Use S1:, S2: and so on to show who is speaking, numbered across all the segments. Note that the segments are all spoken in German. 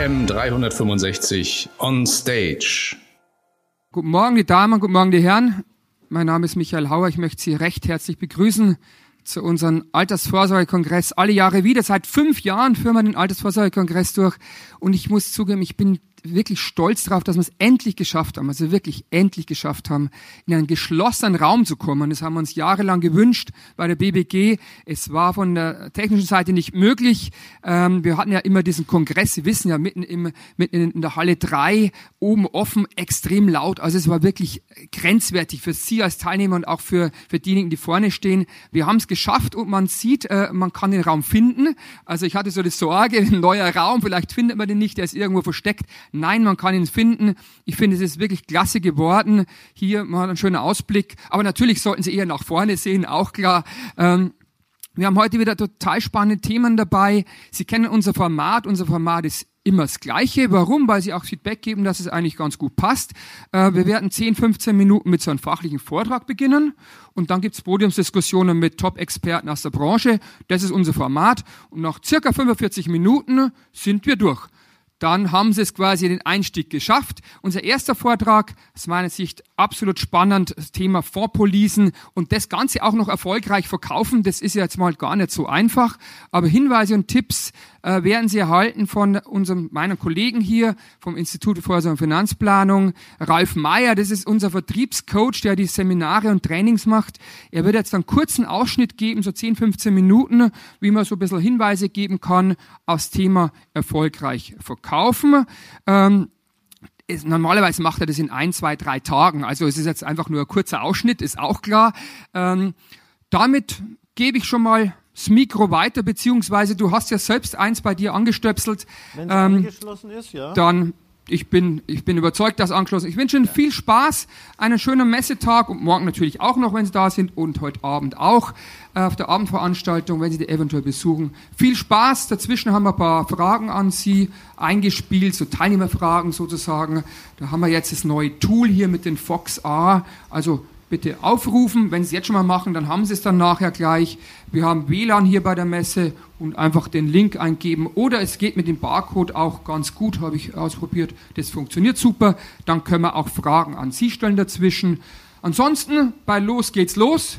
S1: AM 365 on stage.
S2: Guten Morgen, die Damen, guten Morgen, die Herren. Mein Name ist Michael Hauer. Ich möchte Sie recht herzlich begrüßen zu unserem Altersvorsorgekongress. Alle Jahre wieder. Seit fünf Jahren führen wir den Altersvorsorgekongress durch. Und ich muss zugeben, ich bin wirklich stolz darauf, dass wir es endlich geschafft haben, also wirklich endlich geschafft haben, in einen geschlossenen Raum zu kommen. Das haben wir uns jahrelang gewünscht bei der BBG. Es war von der technischen Seite nicht möglich. Ähm, wir hatten ja immer diesen Kongress, Sie wissen ja, mitten, im, mitten in der Halle 3, oben offen, extrem laut. Also es war wirklich grenzwertig für Sie als Teilnehmer und auch für, für diejenigen, die vorne stehen. Wir haben es geschafft und man sieht, äh, man kann den Raum finden. Also ich hatte so die Sorge, ein neuer Raum, vielleicht findet man den nicht, der ist irgendwo versteckt. Nein, man kann ihn finden. Ich finde, es ist wirklich klasse geworden. Hier, man hat einen schönen Ausblick. Aber natürlich sollten Sie eher nach vorne sehen, auch klar. Ähm, wir haben heute wieder total spannende Themen dabei. Sie kennen unser Format. Unser Format ist immer das Gleiche. Warum? Weil Sie auch Feedback geben, dass es eigentlich ganz gut passt. Äh, wir werden 10, 15 Minuten mit so einem fachlichen Vortrag beginnen und dann gibt's Podiumsdiskussionen mit Top-Experten aus der Branche. Das ist unser Format und nach circa 45 Minuten sind wir durch dann haben sie es quasi den Einstieg geschafft. Unser erster Vortrag, aus meiner Sicht absolut spannend, das Thema Vorpolisen und das Ganze auch noch erfolgreich verkaufen, das ist ja jetzt mal gar nicht so einfach. Aber Hinweise und Tipps äh, werden Sie erhalten von unserem, meinen Kollegen hier vom Institut für Vorsorge und Finanzplanung, Ralf Meyer, das ist unser Vertriebscoach, der die Seminare und Trainings macht. Er wird jetzt einen kurzen Ausschnitt geben, so 10, 15 Minuten, wie man so ein bisschen Hinweise geben kann aufs Thema erfolgreich verkaufen. Ähm, normalerweise macht er das in ein, zwei, drei Tagen. Also es ist jetzt einfach nur ein kurzer Ausschnitt, ist auch klar. Ähm, damit gebe ich schon mal das Mikro weiter, beziehungsweise du hast ja selbst eins bei dir angestöpselt.
S3: Wenn es ähm, angeschlossen ist, ja.
S2: Dann, ich bin, ich bin überzeugt, dass angeschlossen ist. Ich wünsche Ihnen viel Spaß, einen schönen Messetag und morgen natürlich auch noch, wenn Sie da sind und heute Abend auch äh, auf der Abendveranstaltung, wenn Sie die eventuell besuchen. Viel Spaß. Dazwischen haben wir ein paar Fragen an Sie eingespielt, so Teilnehmerfragen sozusagen. Da haben wir jetzt das neue Tool hier mit den Fox A. Also bitte aufrufen. Wenn Sie es jetzt schon mal machen, dann haben Sie es dann nachher gleich. Wir haben WLAN hier bei der Messe und einfach den Link eingeben. Oder es geht mit dem Barcode auch ganz gut, habe ich ausprobiert. Das funktioniert super. Dann können wir auch Fragen an Sie stellen dazwischen. Ansonsten, bei Los geht's los.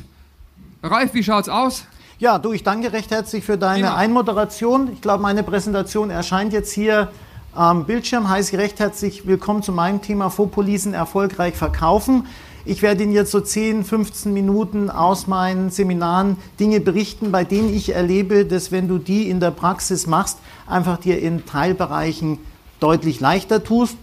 S2: Ralf, wie schaut's aus?
S3: Ja, du, ich danke recht herzlich für deine genau. Einmoderation. Ich glaube, meine Präsentation erscheint jetzt hier am Bildschirm. Heiße recht herzlich willkommen zu meinem Thema Vorpolisen erfolgreich verkaufen. Ich werde Ihnen jetzt so 10, 15 Minuten aus meinen Seminaren Dinge berichten, bei denen ich erlebe, dass wenn du die in der Praxis machst, einfach dir in Teilbereichen deutlich leichter tust.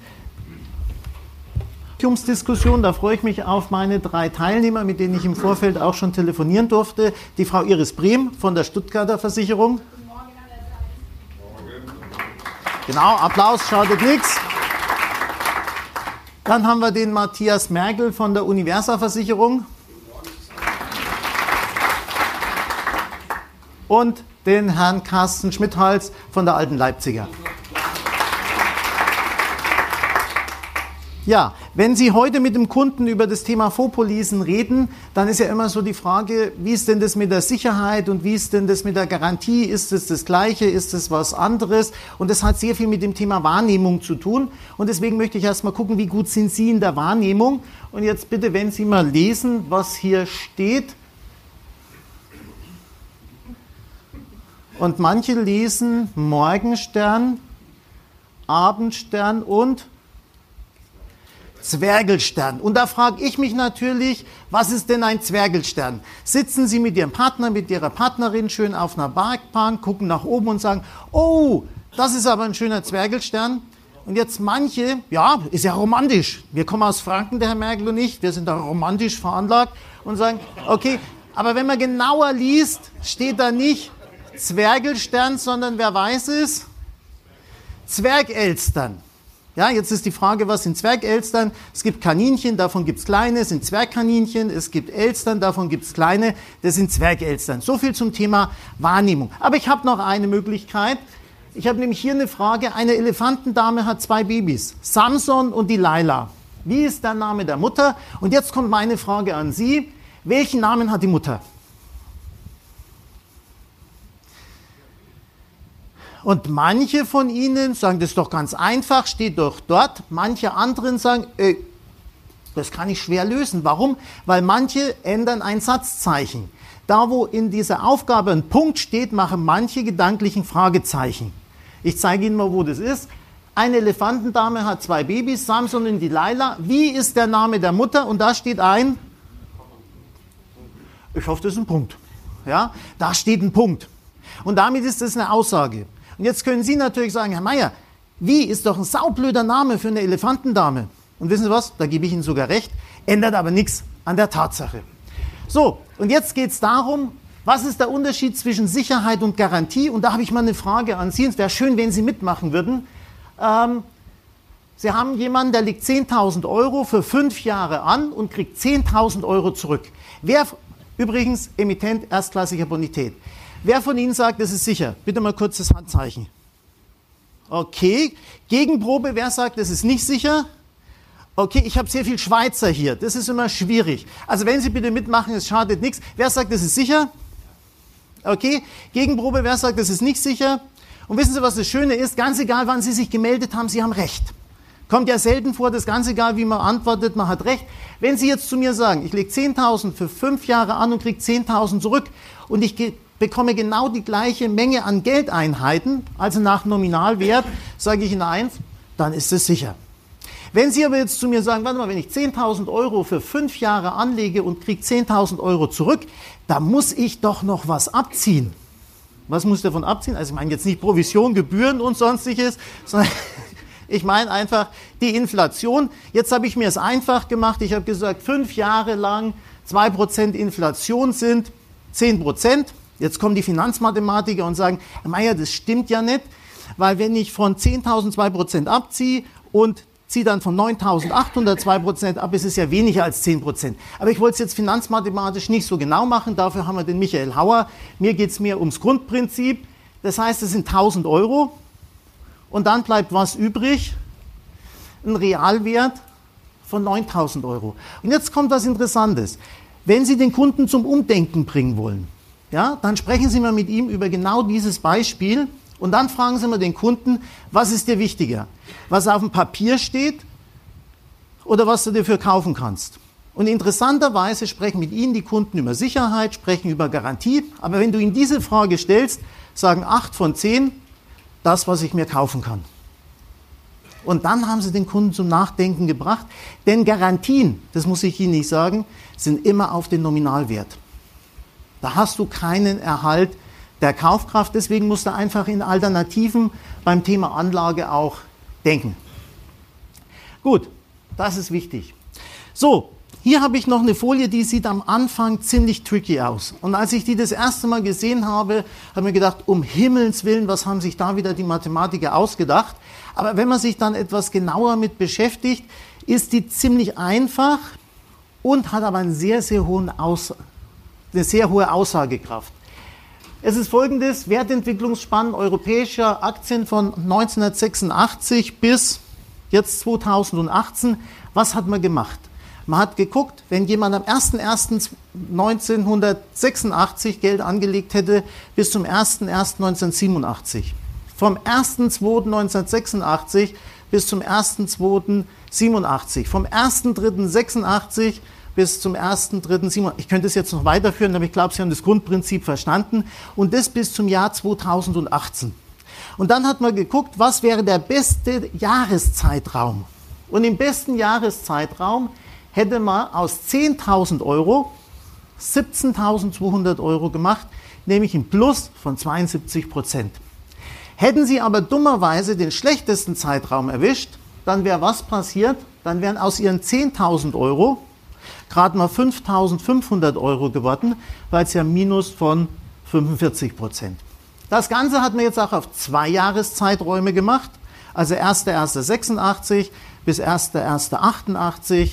S3: Diskussion, da freue ich mich auf meine drei Teilnehmer, mit denen ich im Vorfeld auch schon telefonieren durfte. Die Frau Iris Brehm von der Stuttgarter Versicherung. Genau, Applaus, schadet nichts. Dann haben wir den Matthias Merkel von der Universa Versicherung. Und den Herrn Carsten Schmidhals von der Alten Leipziger. Ja, wenn Sie heute mit dem Kunden über das Thema Vorpolisen reden, dann ist ja immer so die Frage, wie ist denn das mit der Sicherheit und wie ist denn das mit der Garantie? Ist es das Gleiche? Ist es was anderes? Und das hat sehr viel mit dem Thema Wahrnehmung zu tun. Und deswegen möchte ich erstmal gucken, wie gut sind Sie in der Wahrnehmung? Und jetzt bitte, wenn Sie mal lesen, was hier steht. Und manche lesen Morgenstern, Abendstern und Zwergelstern. Und da frage ich mich natürlich, was ist denn ein Zwergelstern? Sitzen Sie mit Ihrem Partner, mit Ihrer Partnerin schön auf einer Bergbahn, gucken nach oben und sagen, oh, das ist aber ein schöner Zwergelstern. Und jetzt manche, ja, ist ja romantisch. Wir kommen aus Franken, der Herr Merkel und ich, wir sind da romantisch veranlagt und sagen, okay, aber wenn man genauer liest, steht da nicht Zwergelstern, sondern wer weiß es? Zwergelstern. Ja, jetzt ist die Frage, was sind Zwergelstern? Es gibt Kaninchen, davon gibt es kleine, sind Zwergkaninchen. Es gibt Elstern, davon gibt es kleine, das sind Zwergelstern. So viel zum Thema Wahrnehmung. Aber ich habe noch eine Möglichkeit. Ich habe nämlich hier eine Frage. Eine Elefantendame hat zwei Babys, Samson und die Laila. Wie ist der Name der Mutter? Und jetzt kommt meine Frage an Sie. Welchen Namen hat die Mutter? Und manche von Ihnen sagen, das ist doch ganz einfach, steht doch dort. Manche anderen sagen, äh, das kann ich schwer lösen. Warum? Weil manche ändern ein Satzzeichen. Da, wo in dieser Aufgabe ein Punkt steht, machen manche gedanklichen Fragezeichen. Ich zeige Ihnen mal, wo das ist. Eine Elefantendame hat zwei Babys, Samson und Delilah. Wie ist der Name der Mutter? Und da steht ein. Ich hoffe, das ist ein Punkt. Ja, da steht ein Punkt. Und damit ist das eine Aussage. Und jetzt können Sie natürlich sagen, Herr Meier, wie ist doch ein saublöder Name für eine Elefantendame? Und wissen Sie was? Da gebe ich Ihnen sogar recht. Ändert aber nichts an der Tatsache. So, und jetzt geht es darum, was ist der Unterschied zwischen Sicherheit und Garantie? Und da habe ich mal eine Frage an Sie. Es wäre schön, wenn Sie mitmachen würden. Ähm, Sie haben jemanden, der legt 10.000 Euro für fünf Jahre an und kriegt 10.000 Euro zurück. Wer, übrigens, Emittent erstklassiger Bonität. Wer von Ihnen sagt, das ist sicher? Bitte mal kurz das Handzeichen. Okay. Gegenprobe, wer sagt, das ist nicht sicher? Okay, ich habe sehr viel Schweizer hier. Das ist immer schwierig. Also wenn Sie bitte mitmachen, es schadet nichts. Wer sagt, das ist sicher? Okay. Gegenprobe, wer sagt, das ist nicht sicher? Und wissen Sie, was das Schöne ist? Ganz egal, wann Sie sich gemeldet haben, Sie haben recht. Kommt ja selten vor, das ganz egal, wie man antwortet, man hat recht. Wenn Sie jetzt zu mir sagen, ich lege 10.000 für fünf Jahre an und kriege 10.000 zurück und ich bekomme genau die gleiche Menge an Geldeinheiten, also nach Nominalwert, sage ich Ihnen eins, dann ist es sicher. Wenn Sie aber jetzt zu mir sagen, warte mal, wenn ich 10.000 Euro für fünf Jahre anlege und kriege 10.000 Euro zurück, da muss ich doch noch was abziehen. Was muss ich davon abziehen? Also ich meine jetzt nicht Provision, Gebühren und sonstiges, sondern ich meine einfach die Inflation. Jetzt habe ich mir es einfach gemacht. Ich habe gesagt, fünf Jahre lang 2% Inflation sind 10%. Jetzt kommen die Finanzmathematiker und sagen, Herr Meier, das stimmt ja nicht, weil wenn ich von 10.000 2% abziehe und ziehe dann von 9.800 2% ab, ist es ja weniger als 10%. Aber ich wollte es jetzt finanzmathematisch nicht so genau machen, dafür haben wir den Michael Hauer. Mir geht es mehr ums Grundprinzip. Das heißt, es sind 1.000 Euro und dann bleibt was übrig? Ein Realwert von 9000 Euro. Und jetzt kommt was Interessantes. Wenn Sie den Kunden zum Umdenken bringen wollen, ja, dann sprechen Sie mal mit ihm über genau dieses Beispiel und dann fragen Sie mal den Kunden, was ist dir wichtiger? Was auf dem Papier steht oder was du dafür kaufen kannst? Und interessanterweise sprechen mit Ihnen die Kunden über Sicherheit, sprechen über Garantie, aber wenn du ihnen diese Frage stellst, sagen acht von zehn, das, was ich mir kaufen kann. Und dann haben sie den Kunden zum Nachdenken gebracht, denn Garantien, das muss ich Ihnen nicht sagen, sind immer auf den Nominalwert. Da hast du keinen Erhalt der Kaufkraft, deswegen musst du einfach in Alternativen beim Thema Anlage auch denken. Gut, das ist wichtig. So, hier habe ich noch eine Folie, die sieht am Anfang ziemlich tricky aus. Und als ich die das erste Mal gesehen habe, habe ich mir gedacht, um Himmels Willen, was haben sich da wieder die Mathematiker ausgedacht? Aber wenn man sich dann etwas genauer mit beschäftigt, ist die ziemlich einfach und hat aber einen sehr, sehr hohen Aus eine sehr hohe Aussagekraft. Es ist folgendes, Wertentwicklungsspann europäischer Aktien von 1986 bis jetzt 2018. Was hat man gemacht? Man hat geguckt, wenn jemand am 01.01.1986 Geld angelegt hätte, bis zum 01.01.1987. Vom 1.02.1986 bis zum 1.02.87. Vom 1.03.86 bis zum 1.3.87. Ich könnte es jetzt noch weiterführen, aber ich glaube, Sie haben das Grundprinzip verstanden. Und das bis zum Jahr 2018. Und dann hat man geguckt, was wäre der beste Jahreszeitraum. Und im besten Jahreszeitraum hätte man aus 10.000 Euro 17.200 Euro gemacht, nämlich ein Plus von 72 Prozent. Hätten Sie aber dummerweise den schlechtesten Zeitraum erwischt, dann wäre was passiert? Dann wären aus Ihren 10.000 Euro gerade mal 5.500 Euro geworden, weil es ja Minus von 45 Prozent. Das Ganze hat man jetzt auch auf zwei Jahreszeiträume gemacht, also 1.1.86 bis 1.1.88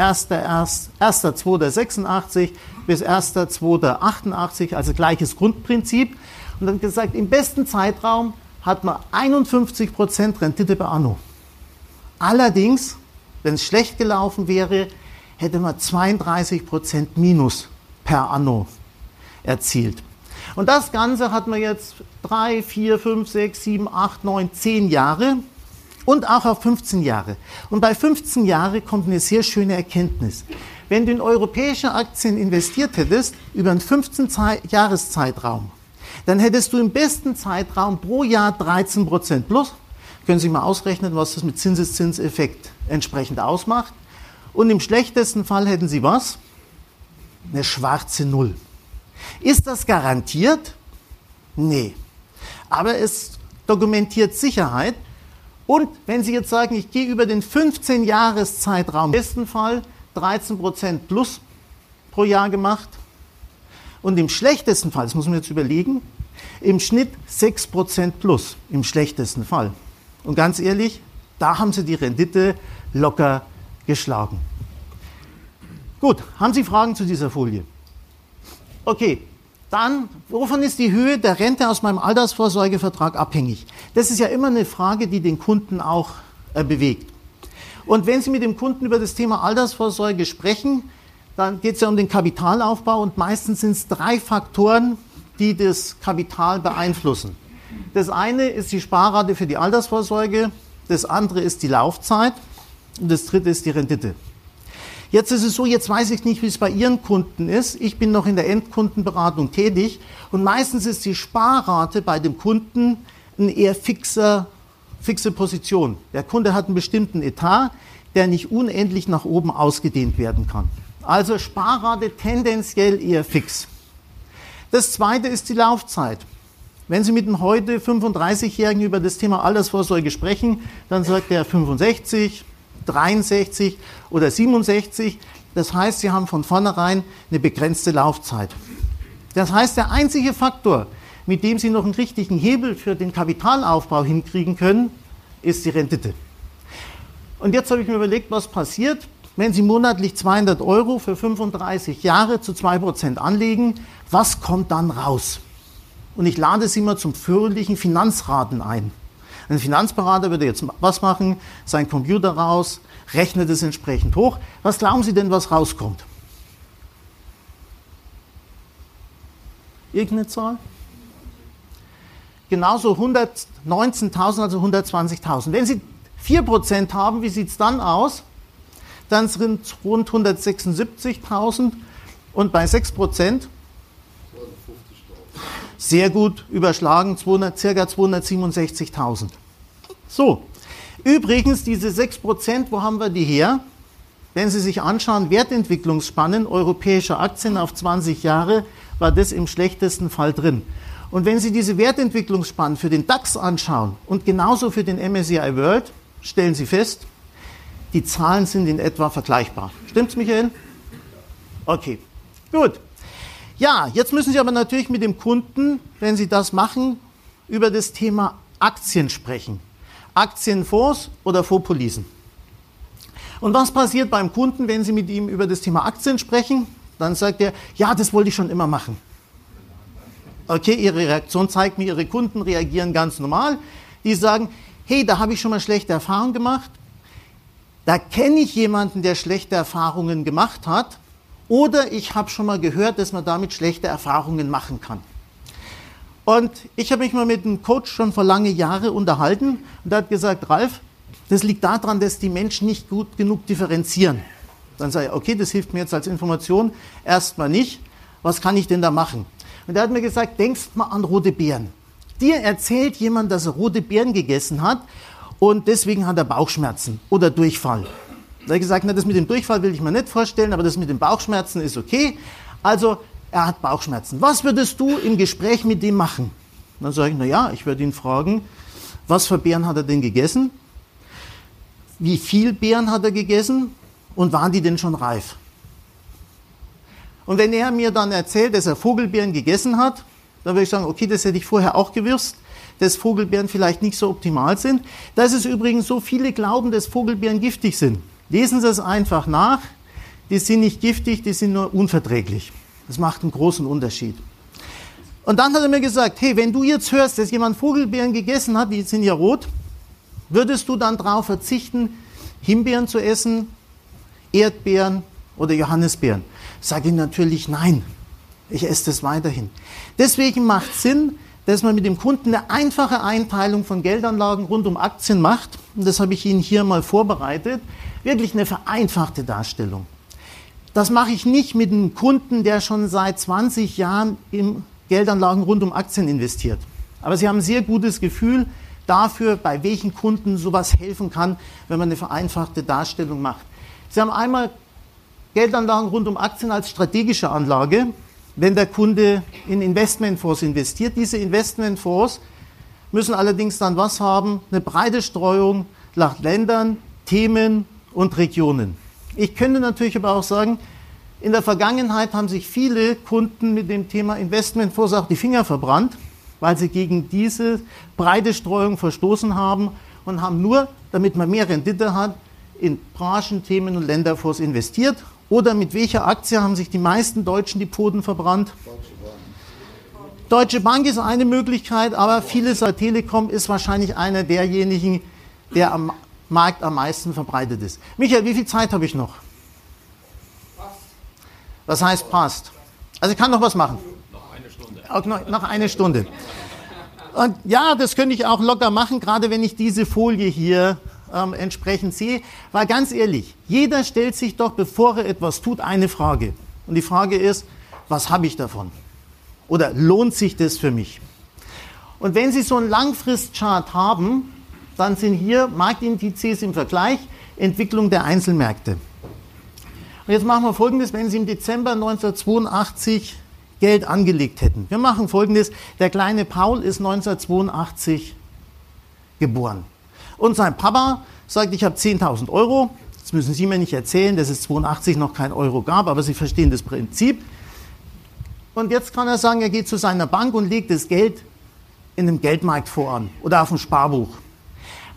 S3: 1.2.86 bis 1.2.88, also gleiches Grundprinzip. Und dann gesagt, im besten Zeitraum hat man 51% Rendite per Anno. Allerdings, wenn es schlecht gelaufen wäre, hätte man 32% Minus per Anno erzielt. Und das Ganze hat man jetzt drei, vier, fünf, sechs, sieben, acht, neun, zehn Jahre und auch auf 15 Jahre. Und bei 15 Jahren kommt eine sehr schöne Erkenntnis. Wenn du in europäische Aktien investiert hättest, über einen 15-Jahres-Zeitraum, dann hättest du im besten Zeitraum pro Jahr 13 Prozent plus. Können Sie mal ausrechnen, was das mit Zinseszinseffekt entsprechend ausmacht. Und im schlechtesten Fall hätten Sie was? Eine schwarze Null. Ist das garantiert? Nee. Aber es dokumentiert Sicherheit. Und wenn Sie jetzt sagen, ich gehe über den 15-Jahres-Zeitraum, im besten Fall 13% plus pro Jahr gemacht. Und im schlechtesten Fall, das muss man jetzt überlegen, im Schnitt 6% plus, im schlechtesten Fall. Und ganz ehrlich, da haben Sie die Rendite locker geschlagen. Gut, haben Sie Fragen zu dieser Folie? Okay, dann, wovon ist die Höhe der Rente aus meinem Altersvorsorgevertrag abhängig? Das ist ja immer eine Frage, die den Kunden auch äh, bewegt. Und wenn Sie mit dem Kunden über das Thema Altersvorsorge sprechen, dann geht es ja um den Kapitalaufbau und meistens sind es drei Faktoren, die das Kapital beeinflussen. Das eine ist die Sparrate für die Altersvorsorge, das andere ist die Laufzeit und das dritte ist die Rendite. Jetzt ist es so, jetzt weiß ich nicht, wie es bei Ihren Kunden ist. Ich bin noch in der Endkundenberatung tätig und meistens ist die Sparrate bei dem Kunden ein eher fixer fixe Position. Der Kunde hat einen bestimmten Etat, der nicht unendlich nach oben ausgedehnt werden kann. Also Sparrate tendenziell eher fix. Das zweite ist die Laufzeit. Wenn Sie mit einem heute 35-Jährigen über das Thema Altersvorsorge sprechen, dann sagt er 65, 63 oder 67. Das heißt, Sie haben von vornherein eine begrenzte Laufzeit. Das heißt, der einzige Faktor, mit dem Sie noch einen richtigen Hebel für den Kapitalaufbau hinkriegen können, ist die Rendite. Und jetzt habe ich mir überlegt, was passiert, wenn Sie monatlich 200 Euro für 35 Jahre zu 2% anlegen, was kommt dann raus? Und ich lade Sie mal zum fröhlichen Finanzraten ein. Ein Finanzberater würde jetzt was machen, sein Computer raus, rechnet es entsprechend hoch. Was glauben Sie denn, was rauskommt? Irgendeine Zahl? genauso 119.000, also 120.000. Wenn Sie 4% haben, wie sieht es dann aus? Dann sind es rund 176.000 und bei 6% sehr gut überschlagen, 200, ca. 267.000. So, übrigens diese 6%, wo haben wir die her? Wenn Sie sich anschauen, Wertentwicklungsspannen europäischer Aktien auf 20 Jahre, war das im schlechtesten Fall drin. Und wenn Sie diese Wertentwicklungsspannen für den DAX anschauen und genauso für den MSCI World, stellen Sie fest, die Zahlen sind in etwa vergleichbar. Stimmt's, Michael? Okay, gut. Ja, jetzt müssen Sie aber natürlich mit dem Kunden, wenn Sie das machen, über das Thema Aktien sprechen. Aktienfonds oder Fondspolisen. Und was passiert beim Kunden, wenn Sie mit ihm über das Thema Aktien sprechen? Dann sagt er, ja, das wollte ich schon immer machen. Okay, Ihre Reaktion zeigt mir, Ihre Kunden reagieren ganz normal. Die sagen, hey, da habe ich schon mal schlechte Erfahrungen gemacht. Da kenne ich jemanden, der schlechte Erfahrungen gemacht hat. Oder ich habe schon mal gehört, dass man damit schlechte Erfahrungen machen kann. Und ich habe mich mal mit einem Coach schon vor lange Jahren unterhalten und er hat gesagt, Ralf, das liegt daran, dass die Menschen nicht gut genug differenzieren. Dann sage ich, okay, das hilft mir jetzt als Information erstmal nicht. Was kann ich denn da machen? Und er hat mir gesagt, denkst mal an rote Beeren. Dir erzählt jemand, dass er rote Beeren gegessen hat und deswegen hat er Bauchschmerzen oder Durchfall. Da habe ich gesagt, na, das mit dem Durchfall will ich mir nicht vorstellen, aber das mit den Bauchschmerzen ist okay. Also, er hat Bauchschmerzen. Was würdest du im Gespräch mit dem machen? Dann sage ich, na ja, ich würde ihn fragen, was für Beeren hat er denn gegessen? Wie viel Beeren hat er gegessen? Und waren die denn schon reif? Und wenn er mir dann erzählt, dass er Vogelbeeren gegessen hat, dann würde ich sagen, okay, das hätte ich vorher auch gewusst, dass Vogelbeeren vielleicht nicht so optimal sind. Da ist es übrigens so, viele glauben, dass Vogelbeeren giftig sind. Lesen Sie es einfach nach. Die sind nicht giftig, die sind nur unverträglich. Das macht einen großen Unterschied. Und dann hat er mir gesagt, hey, wenn du jetzt hörst, dass jemand Vogelbeeren gegessen hat, die sind ja rot, würdest du dann darauf verzichten, Himbeeren zu essen, Erdbeeren oder Johannisbeeren? Sage ich natürlich nein. Ich esse das weiterhin. Deswegen macht Sinn, dass man mit dem Kunden eine einfache Einteilung von Geldanlagen rund um Aktien macht. Und das habe ich Ihnen hier mal vorbereitet. Wirklich eine vereinfachte Darstellung. Das mache ich nicht mit einem Kunden, der schon seit 20 Jahren in Geldanlagen rund um Aktien investiert. Aber Sie haben ein sehr gutes Gefühl dafür, bei welchen Kunden sowas helfen kann, wenn man eine vereinfachte Darstellung macht. Sie haben einmal Geldanlagen rund um Aktien als strategische Anlage wenn der Kunde in Investmentfonds investiert. Diese Investmentfonds müssen allerdings dann was haben? Eine breite Streuung nach Ländern, Themen und Regionen. Ich könnte natürlich aber auch sagen, in der Vergangenheit haben sich viele Kunden mit dem Thema Investmentfonds auch die Finger verbrannt, weil sie gegen diese breite Streuung verstoßen haben und haben nur, damit man mehr Rendite hat, in Branchen, Themen und Länderfonds investiert oder mit welcher Aktie haben sich die meisten Deutschen die Poten verbrannt? Deutsche Bank. Ist eine Möglichkeit, aber vieles Telekom ist wahrscheinlich einer derjenigen, der am Markt am meisten verbreitet ist. Michael, wie viel Zeit habe ich noch? Was heißt passt? Also ich kann noch was machen. Noch eine Stunde. Auch noch, noch eine Stunde. Und ja, das könnte ich auch locker machen, gerade wenn ich diese Folie hier ähm, entsprechend sehe. Weil ganz ehrlich, jeder stellt sich doch, bevor er etwas tut, eine Frage. Und die Frage ist, was habe ich davon? Oder lohnt sich das für mich? Und wenn Sie so einen Langfristchart haben, dann sind hier Marktindizes im Vergleich, Entwicklung der Einzelmärkte. Und jetzt machen wir Folgendes, wenn Sie im Dezember 1982 Geld angelegt hätten. Wir machen Folgendes, der kleine Paul ist 1982 geboren. Und sein Papa sagt, ich habe 10.000 Euro. Das müssen Sie mir nicht erzählen, dass es 82 noch kein Euro gab, aber Sie verstehen das Prinzip. Und jetzt kann er sagen, er geht zu seiner Bank und legt das Geld in einem Geldmarktfonds an oder auf dem Sparbuch.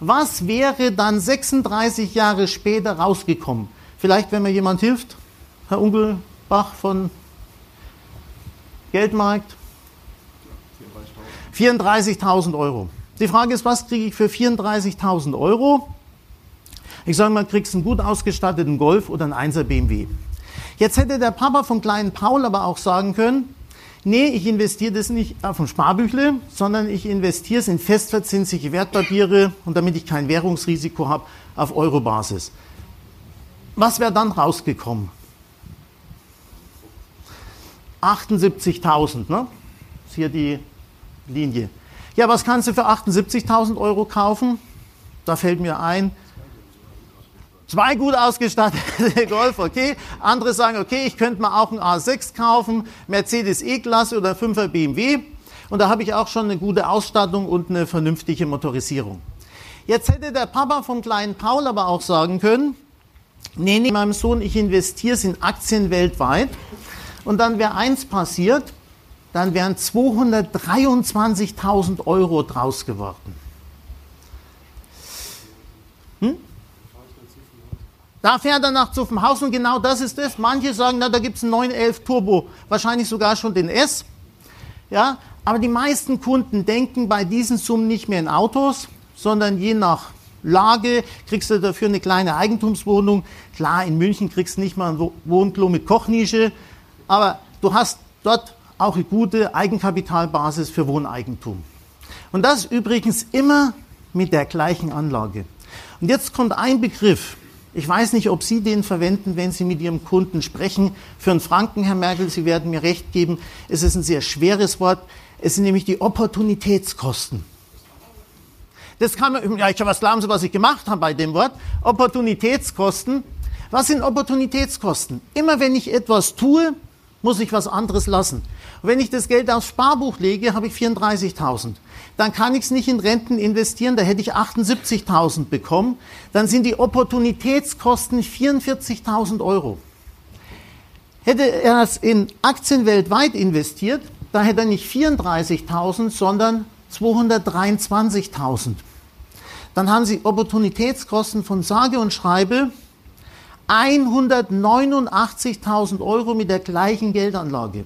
S3: Was wäre dann 36 Jahre später rausgekommen? Vielleicht, wenn mir jemand hilft, Herr Ungelbach von Geldmarkt? 34.000 Euro. Die Frage ist, was kriege ich für 34.000 Euro? Ich sage mal, kriegst einen gut ausgestatteten Golf oder einen 1er BMW. Jetzt hätte der Papa vom kleinen Paul aber auch sagen können, nee, ich investiere das nicht auf ein Sparbüchle, sondern ich investiere es in festverzinsliche Wertpapiere und damit ich kein Währungsrisiko habe, auf Eurobasis. Was wäre dann rausgekommen? 78.000, ne? Ist hier die Linie. Ja, was kannst du für 78.000 Euro kaufen? Da fällt mir ein, zwei gut ausgestattete Golf, okay. Andere sagen, okay, ich könnte mal auch einen A6 kaufen, Mercedes E-Klasse oder 5er BMW. Und da habe ich auch schon eine gute Ausstattung und eine vernünftige Motorisierung. Jetzt hätte der Papa vom kleinen Paul aber auch sagen können, nee, nee, meinem Sohn, ich investiere es in Aktien weltweit. Und dann wäre eins passiert, dann wären 223.000 Euro draus geworden. Da fährt er nach Zuffenhausen, genau das ist es. Manche sagen, na, da gibt es einen 911 Turbo, wahrscheinlich sogar schon den S. Ja, aber die meisten Kunden denken bei diesen Summen nicht mehr in Autos, sondern je nach Lage kriegst du dafür eine kleine Eigentumswohnung. Klar, in München kriegst du nicht mal ein Wohnklo mit Kochnische, aber du hast dort auch eine gute Eigenkapitalbasis für Wohneigentum. Und das übrigens immer mit der gleichen Anlage. Und jetzt kommt ein Begriff. Ich weiß nicht, ob Sie den verwenden, wenn Sie mit Ihrem Kunden sprechen. Für einen Franken, Herr Merkel, Sie werden mir recht geben, es ist ein sehr schweres Wort. Es sind nämlich die Opportunitätskosten. Das kann man, ja, ich, was glauben Sie, was ich gemacht habe bei dem Wort? Opportunitätskosten. Was sind Opportunitätskosten? Immer wenn ich etwas tue, muss ich was anderes lassen. Wenn ich das Geld aufs Sparbuch lege, habe ich 34.000. Dann kann ich es nicht in Renten investieren, da hätte ich 78.000 bekommen. Dann sind die Opportunitätskosten 44.000 Euro. Hätte er es in Aktien weltweit investiert, da hätte er nicht 34.000, sondern 223.000. Dann haben Sie Opportunitätskosten von sage und schreibe 189.000 Euro mit der gleichen Geldanlage.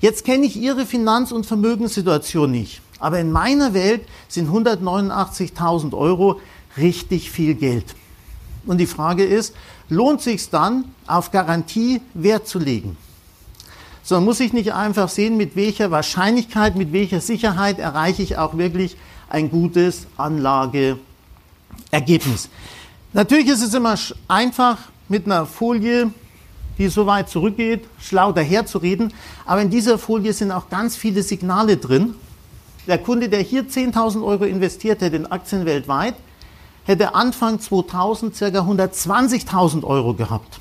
S3: Jetzt kenne ich Ihre Finanz- und Vermögenssituation nicht, aber in meiner Welt sind 189.000 Euro richtig viel Geld. Und die Frage ist, lohnt sich dann, auf Garantie Wert zu legen? sondern muss ich nicht einfach sehen, mit welcher Wahrscheinlichkeit, mit welcher Sicherheit erreiche ich auch wirklich ein gutes Anlageergebnis. Natürlich ist es immer einfach, mit einer Folie, die so weit zurückgeht, schlau daherzureden, aber in dieser Folie sind auch ganz viele Signale drin. Der Kunde, der hier 10.000 Euro investiert hätte in Aktien weltweit, hätte Anfang 2000 ca. 120.000 Euro gehabt.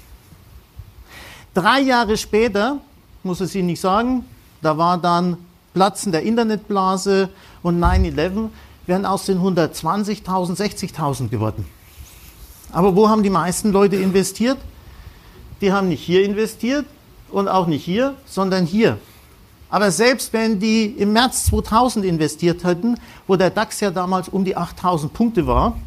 S3: Drei Jahre später, muss es Ihnen nicht sagen, da war dann Platzen der Internetblase und 9-11, wären aus den 120.000 60.000 geworden. Aber wo haben die meisten Leute investiert? Die haben nicht hier investiert und auch nicht hier, sondern hier. Aber selbst wenn die im März 2000 investiert hätten, wo der DAX ja damals um die 8000 Punkte war,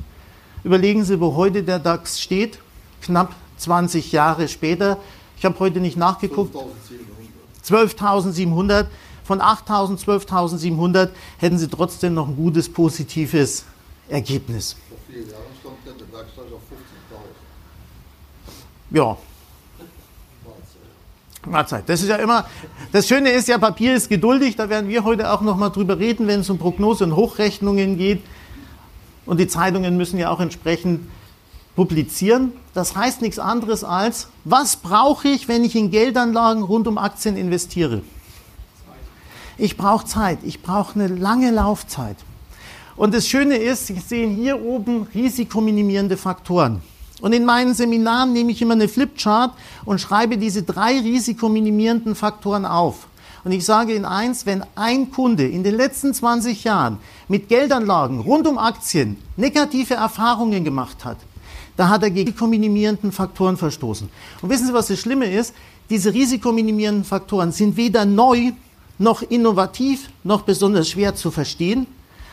S3: überlegen Sie, wo heute der DAX steht, knapp 20 Jahre später. Ich habe heute nicht nachgeguckt. 12.700. Von 8.000, 12.700 hätten Sie trotzdem noch ein gutes, positives Ergebnis. Vor vier Jahren stand der DAX also auf 50.000. Ja, Mahlzeit. Das ist ja immer, das Schöne ist ja, Papier ist geduldig, da werden wir heute auch noch mal drüber reden, wenn es um Prognose und Hochrechnungen geht. Und die Zeitungen müssen ja auch entsprechend publizieren. Das heißt nichts anderes als, was brauche ich, wenn ich in Geldanlagen rund um Aktien investiere? Ich brauche Zeit, ich brauche eine lange Laufzeit. Und das Schöne ist, Sie sehen hier oben risikominimierende Faktoren. Und in meinen Seminaren nehme ich immer eine Flipchart und schreibe diese drei risikominimierenden Faktoren auf. Und ich sage Ihnen eins, wenn ein Kunde in den letzten 20 Jahren mit Geldanlagen rund um Aktien negative Erfahrungen gemacht hat, da hat er gegen risikominimierenden Faktoren verstoßen. Und wissen Sie, was das Schlimme ist? Diese risikominimierenden Faktoren sind weder neu noch innovativ noch besonders schwer zu verstehen,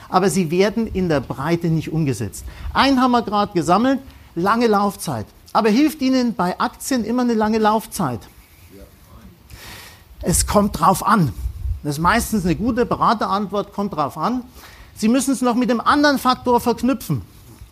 S3: aber sie werden in der Breite nicht umgesetzt. Einen haben wir gerade gesammelt, lange Laufzeit. Aber hilft Ihnen bei Aktien immer eine lange Laufzeit? Es kommt drauf an. Das ist meistens eine gute Beraterantwort, kommt drauf an. Sie müssen es noch mit dem anderen Faktor verknüpfen.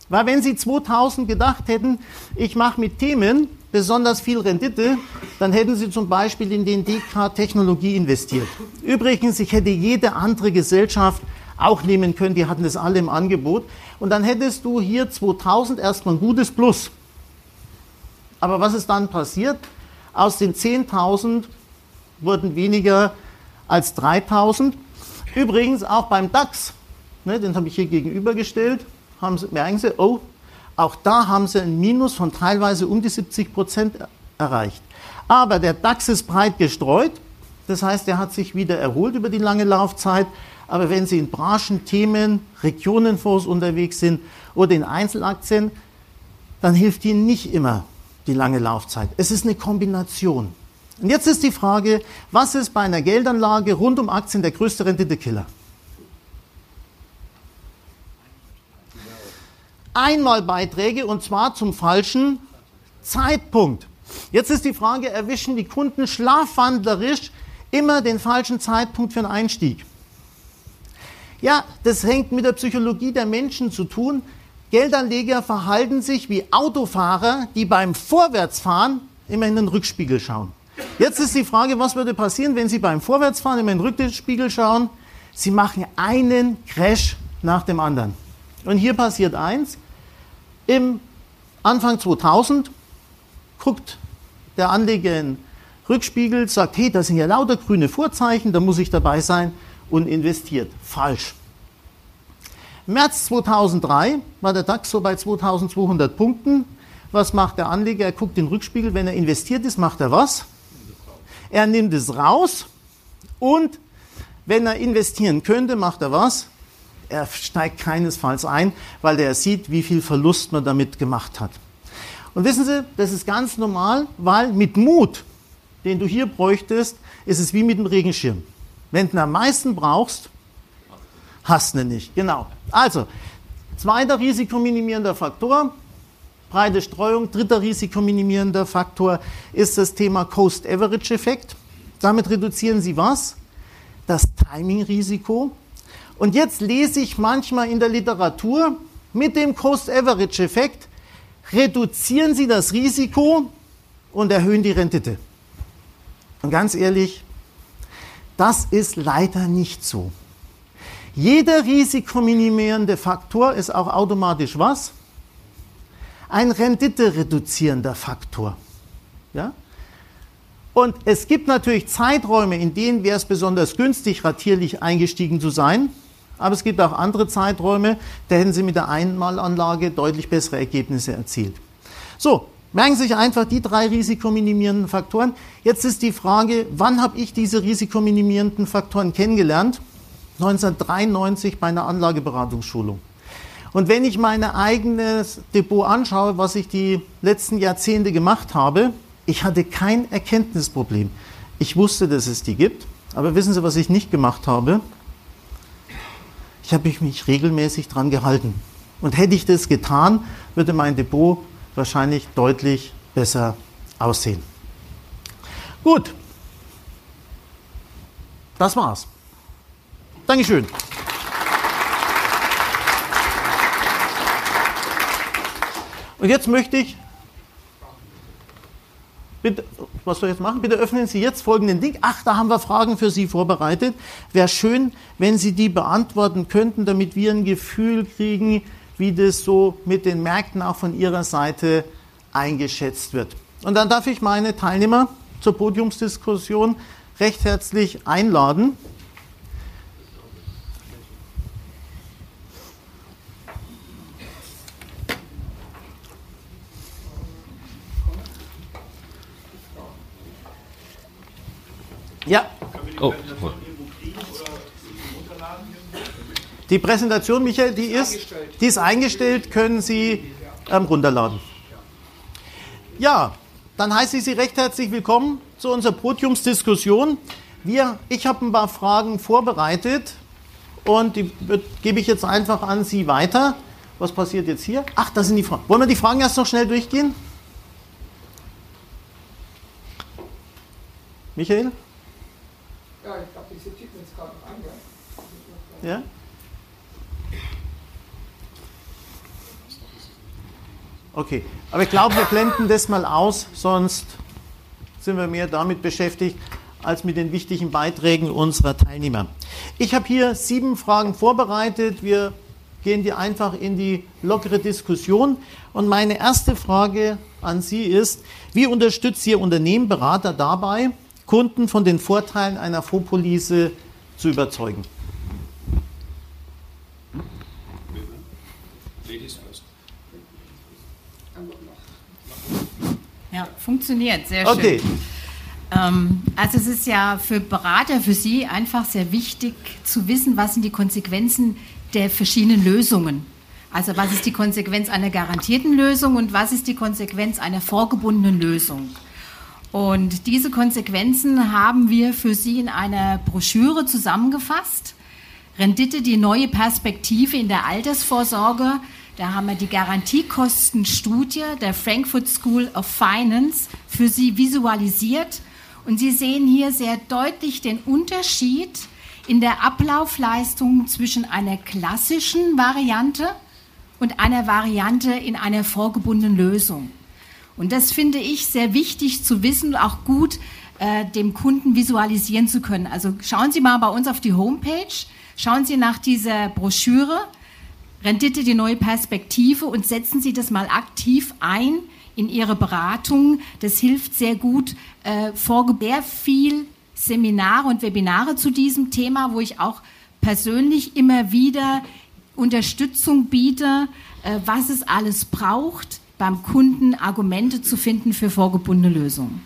S3: Weil wenn Sie 2000 gedacht hätten, ich mache mit Themen besonders viel Rendite, dann hätten Sie zum Beispiel in den DK Technologie investiert. Übrigens, ich hätte jede andere Gesellschaft auch nehmen können, die hatten das alle im Angebot. Und dann hättest du hier 2000 erstmal ein gutes Plus. Aber was ist dann passiert? Aus den 10.000 wurden weniger als 3.000. Übrigens auch beim DAX, ne, den habe ich hier gegenübergestellt, haben sie, merken Sie, oh, auch da haben sie ein Minus von teilweise um die 70 Prozent erreicht. Aber der DAX ist breit gestreut, das heißt, er hat sich wieder erholt über die lange Laufzeit. Aber wenn Sie in Branchen, Themen, Regionenfonds unterwegs sind oder in Einzelaktien, dann hilft Ihnen nicht immer die lange Laufzeit. Es ist eine Kombination. Und jetzt ist die Frage, was ist bei einer Geldanlage rund um Aktien der größte Renditekiller? Einmalbeiträge und zwar zum falschen Zeitpunkt. Jetzt ist die Frage, erwischen die Kunden schlafwandlerisch immer den falschen Zeitpunkt für einen Einstieg? Ja, das hängt mit der Psychologie der Menschen zu tun. Geldanleger verhalten sich wie Autofahrer, die beim Vorwärtsfahren immer in den Rückspiegel schauen. Jetzt ist die Frage, was würde passieren, wenn Sie beim Vorwärtsfahren immer in den Rückspiegel schauen? Sie machen einen Crash nach dem anderen. Und hier passiert eins. Im Anfang 2000 guckt der Anleger in den Rückspiegel, sagt, hey, da sind ja lauter grüne Vorzeichen, da muss ich dabei sein und investiert. Falsch. März 2003 war der DAX so bei 2200 Punkten. Was macht der Anleger? Er guckt den Rückspiegel. Wenn er investiert ist, macht er was? Er nimmt es raus und wenn er investieren könnte, macht er was? Er steigt keinesfalls ein, weil er sieht, wie viel Verlust man damit gemacht hat. Und wissen Sie, das ist ganz normal, weil mit Mut, den du hier bräuchtest, ist es wie mit dem Regenschirm. Wenn du ihn am meisten brauchst, hast du ihn nicht. Genau. Also, zweiter risikominimierender Faktor, breite Streuung. Dritter risikominimierender Faktor ist das Thema Coast-Average-Effekt. Damit reduzieren Sie was? Das Timing-Risiko. Und jetzt lese ich manchmal in der Literatur, mit dem Coast-Average-Effekt reduzieren Sie das Risiko und erhöhen die Rendite. Und ganz ehrlich, Das ist leider nicht so. Jeder risikominimierende Faktor ist auch automatisch was? Ein renditereduzierender Faktor. Ja? Und es gibt natürlich Zeiträume, in denen wäre es besonders günstig, ratierlich eingestiegen zu sein. Aber es gibt auch andere Zeiträume, da hätten Sie mit der Einmalanlage deutlich bessere Ergebnisse erzielt. So, merken Sie sich einfach die drei risikominimierenden Faktoren. Jetzt ist die Frage, wann habe ich diese risikominimierenden Faktoren kennengelernt? 1993 bei einer Anlageberatungsschulung. Und wenn ich mein eigenes Depot anschaue, was ich die letzten Jahrzehnte gemacht habe, ich hatte kein Erkenntnisproblem. Ich wusste, dass es die gibt, aber wissen Sie, was ich nicht gemacht habe? Ich habe mich regelmäßig dran gehalten. Und hätte ich das getan, würde mein Depot wahrscheinlich deutlich besser aussehen. Gut, das war's. Dankeschön. Und jetzt möchte ich, bitte, was soll ich jetzt machen? Bitte öffnen Sie jetzt folgenden Link. Ach, da haben wir Fragen für Sie vorbereitet. Wäre schön, wenn Sie die beantworten könnten, damit wir ein Gefühl kriegen, wie das so mit den Märkten auch von Ihrer Seite eingeschätzt wird. Und dann darf ich meine Teilnehmer zur Podiumsdiskussion recht herzlich einladen. Ja. Oh. Die Präsentation, Michael, die ist, die ist eingestellt, können Sie ähm, runterladen. Ja, dann heiße ich Sie recht herzlich willkommen zu unserer Podiumsdiskussion. Wir, ich habe ein paar Fragen vorbereitet und die gebe ich jetzt einfach an Sie weiter. Was passiert jetzt hier? Ach, das sind die Fragen. Wollen wir die Fragen erst noch schnell durchgehen? Michael? Ja, ich glaube, diese tippen jetzt gerade noch an. Ja? Okay, aber ich glaube, wir blenden das mal aus, sonst sind wir mehr damit beschäftigt als mit den wichtigen Beiträgen unserer Teilnehmer. Ich habe hier sieben Fragen vorbereitet. Wir gehen die einfach in die lockere Diskussion. Und meine erste Frage an Sie ist, wie unterstützt Ihr Unternehmen Berater dabei, Kunden von den Vorteilen einer Fondspolice zu überzeugen.
S4: Ja, funktioniert, sehr schön.
S3: Okay.
S4: Ähm, also es ist ja für Berater, für Sie einfach sehr wichtig zu wissen, was sind die Konsequenzen der verschiedenen Lösungen. Also was ist die Konsequenz einer garantierten Lösung und was ist die Konsequenz einer vorgebundenen Lösung. Und diese Konsequenzen haben wir für Sie in einer Broschüre zusammengefasst. Rendite, die neue Perspektive in der Altersvorsorge. Da haben wir die Garantiekostenstudie der Frankfurt School of Finance für Sie visualisiert. Und Sie sehen hier sehr deutlich den Unterschied in der Ablaufleistung zwischen einer klassischen Variante und einer Variante in einer vorgebundenen Lösung. Und das finde ich sehr wichtig zu wissen, auch gut äh, dem Kunden visualisieren zu können. Also schauen Sie mal bei uns auf die Homepage, schauen Sie nach dieser Broschüre, Rendite die neue Perspektive und setzen Sie das mal aktiv ein in Ihre Beratung. Das hilft sehr gut. Äh, sehr viel Seminare und Webinare zu diesem Thema, wo ich auch persönlich immer wieder Unterstützung biete, äh, was es alles braucht beim Kunden Argumente zu finden für vorgebundene Lösungen.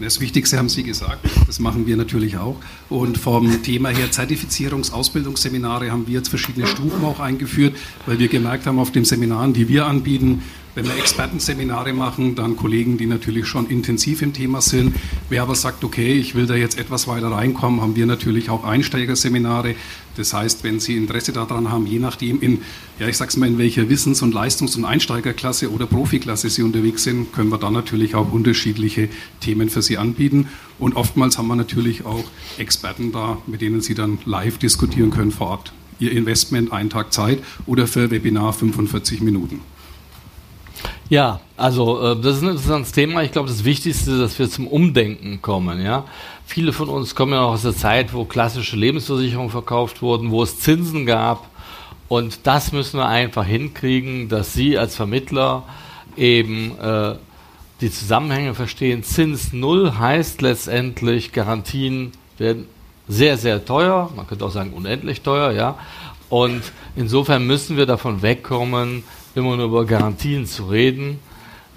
S1: Das Wichtigste haben Sie gesagt, das machen wir natürlich auch. Und vom Thema her Zertifizierungs-, Ausbildungsseminare haben wir jetzt verschiedene Stufen auch eingeführt, weil wir gemerkt haben, auf den Seminaren, die wir anbieten, wenn wir Expertenseminare machen, dann Kollegen, die natürlich schon intensiv im Thema sind. Wer aber sagt, okay, ich will da jetzt etwas weiter reinkommen, haben wir natürlich auch Einsteigerseminare. Das heißt, wenn Sie Interesse daran haben, je nachdem, in, ja, ich sag's mal, in welcher Wissens- und Leistungs- und Einsteigerklasse oder Profiklasse Sie unterwegs sind, können wir dann natürlich auch unterschiedliche Themen für Sie anbieten. Und oftmals haben wir natürlich auch Experten da, mit denen Sie dann live diskutieren können vor Ort. Ihr Investment, einen Tag Zeit oder für Webinar 45 Minuten.
S5: Ja, also äh, das ist ein interessantes Thema. Ich glaube, das Wichtigste ist, dass wir zum Umdenken kommen. Ja, viele von uns kommen ja noch aus der Zeit, wo klassische Lebensversicherungen verkauft wurden, wo es Zinsen gab. Und das müssen wir einfach hinkriegen, dass Sie als Vermittler eben äh, die Zusammenhänge verstehen. Zins null heißt letztendlich, Garantien werden sehr, sehr teuer. Man könnte auch sagen unendlich teuer, ja. Und insofern müssen wir davon wegkommen, immer nur über Garantien zu reden,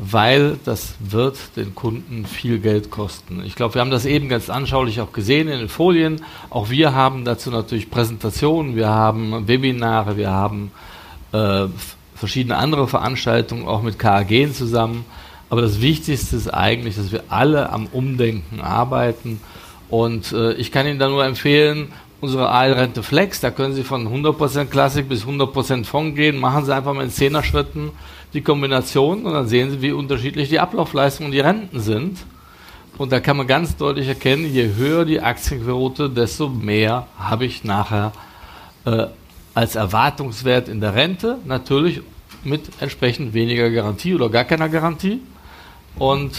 S5: weil das wird den Kunden viel Geld kosten. Ich glaube, wir haben das eben ganz anschaulich auch gesehen in den Folien. Auch wir haben dazu natürlich Präsentationen, wir haben Webinare, wir haben äh, verschiedene andere Veranstaltungen auch mit KAG zusammen. Aber das Wichtigste ist eigentlich, dass wir alle am Umdenken arbeiten. Und äh, ich kann Ihnen da nur empfehlen, unsere AL-Rente Flex, da können Sie von 100% Klassik bis 100% Fond gehen, machen Sie einfach mal in 10er Schritten die Kombination und dann sehen Sie, wie unterschiedlich die Ablaufleistungen und die Renten sind. Und da kann man ganz deutlich erkennen, je höher die Aktienquote, desto mehr habe ich nachher äh, als Erwartungswert in der Rente, natürlich mit entsprechend weniger Garantie oder gar keiner Garantie. Und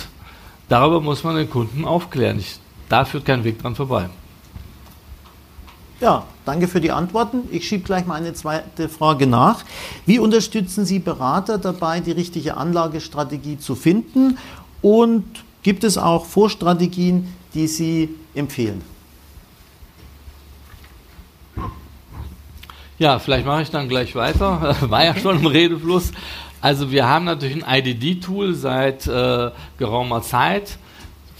S5: darüber muss man den Kunden aufklären. Ich, da führt kein Weg dran vorbei.
S3: Ja, danke für die Antworten. Ich schiebe gleich mal eine zweite Frage nach. Wie unterstützen Sie Berater dabei, die richtige Anlagestrategie zu finden? Und gibt es auch Vorstrategien, die Sie empfehlen?
S5: Ja, vielleicht mache ich dann gleich weiter. War ja schon im Redefluss. Also wir haben natürlich ein IDD-Tool seit äh, geraumer Zeit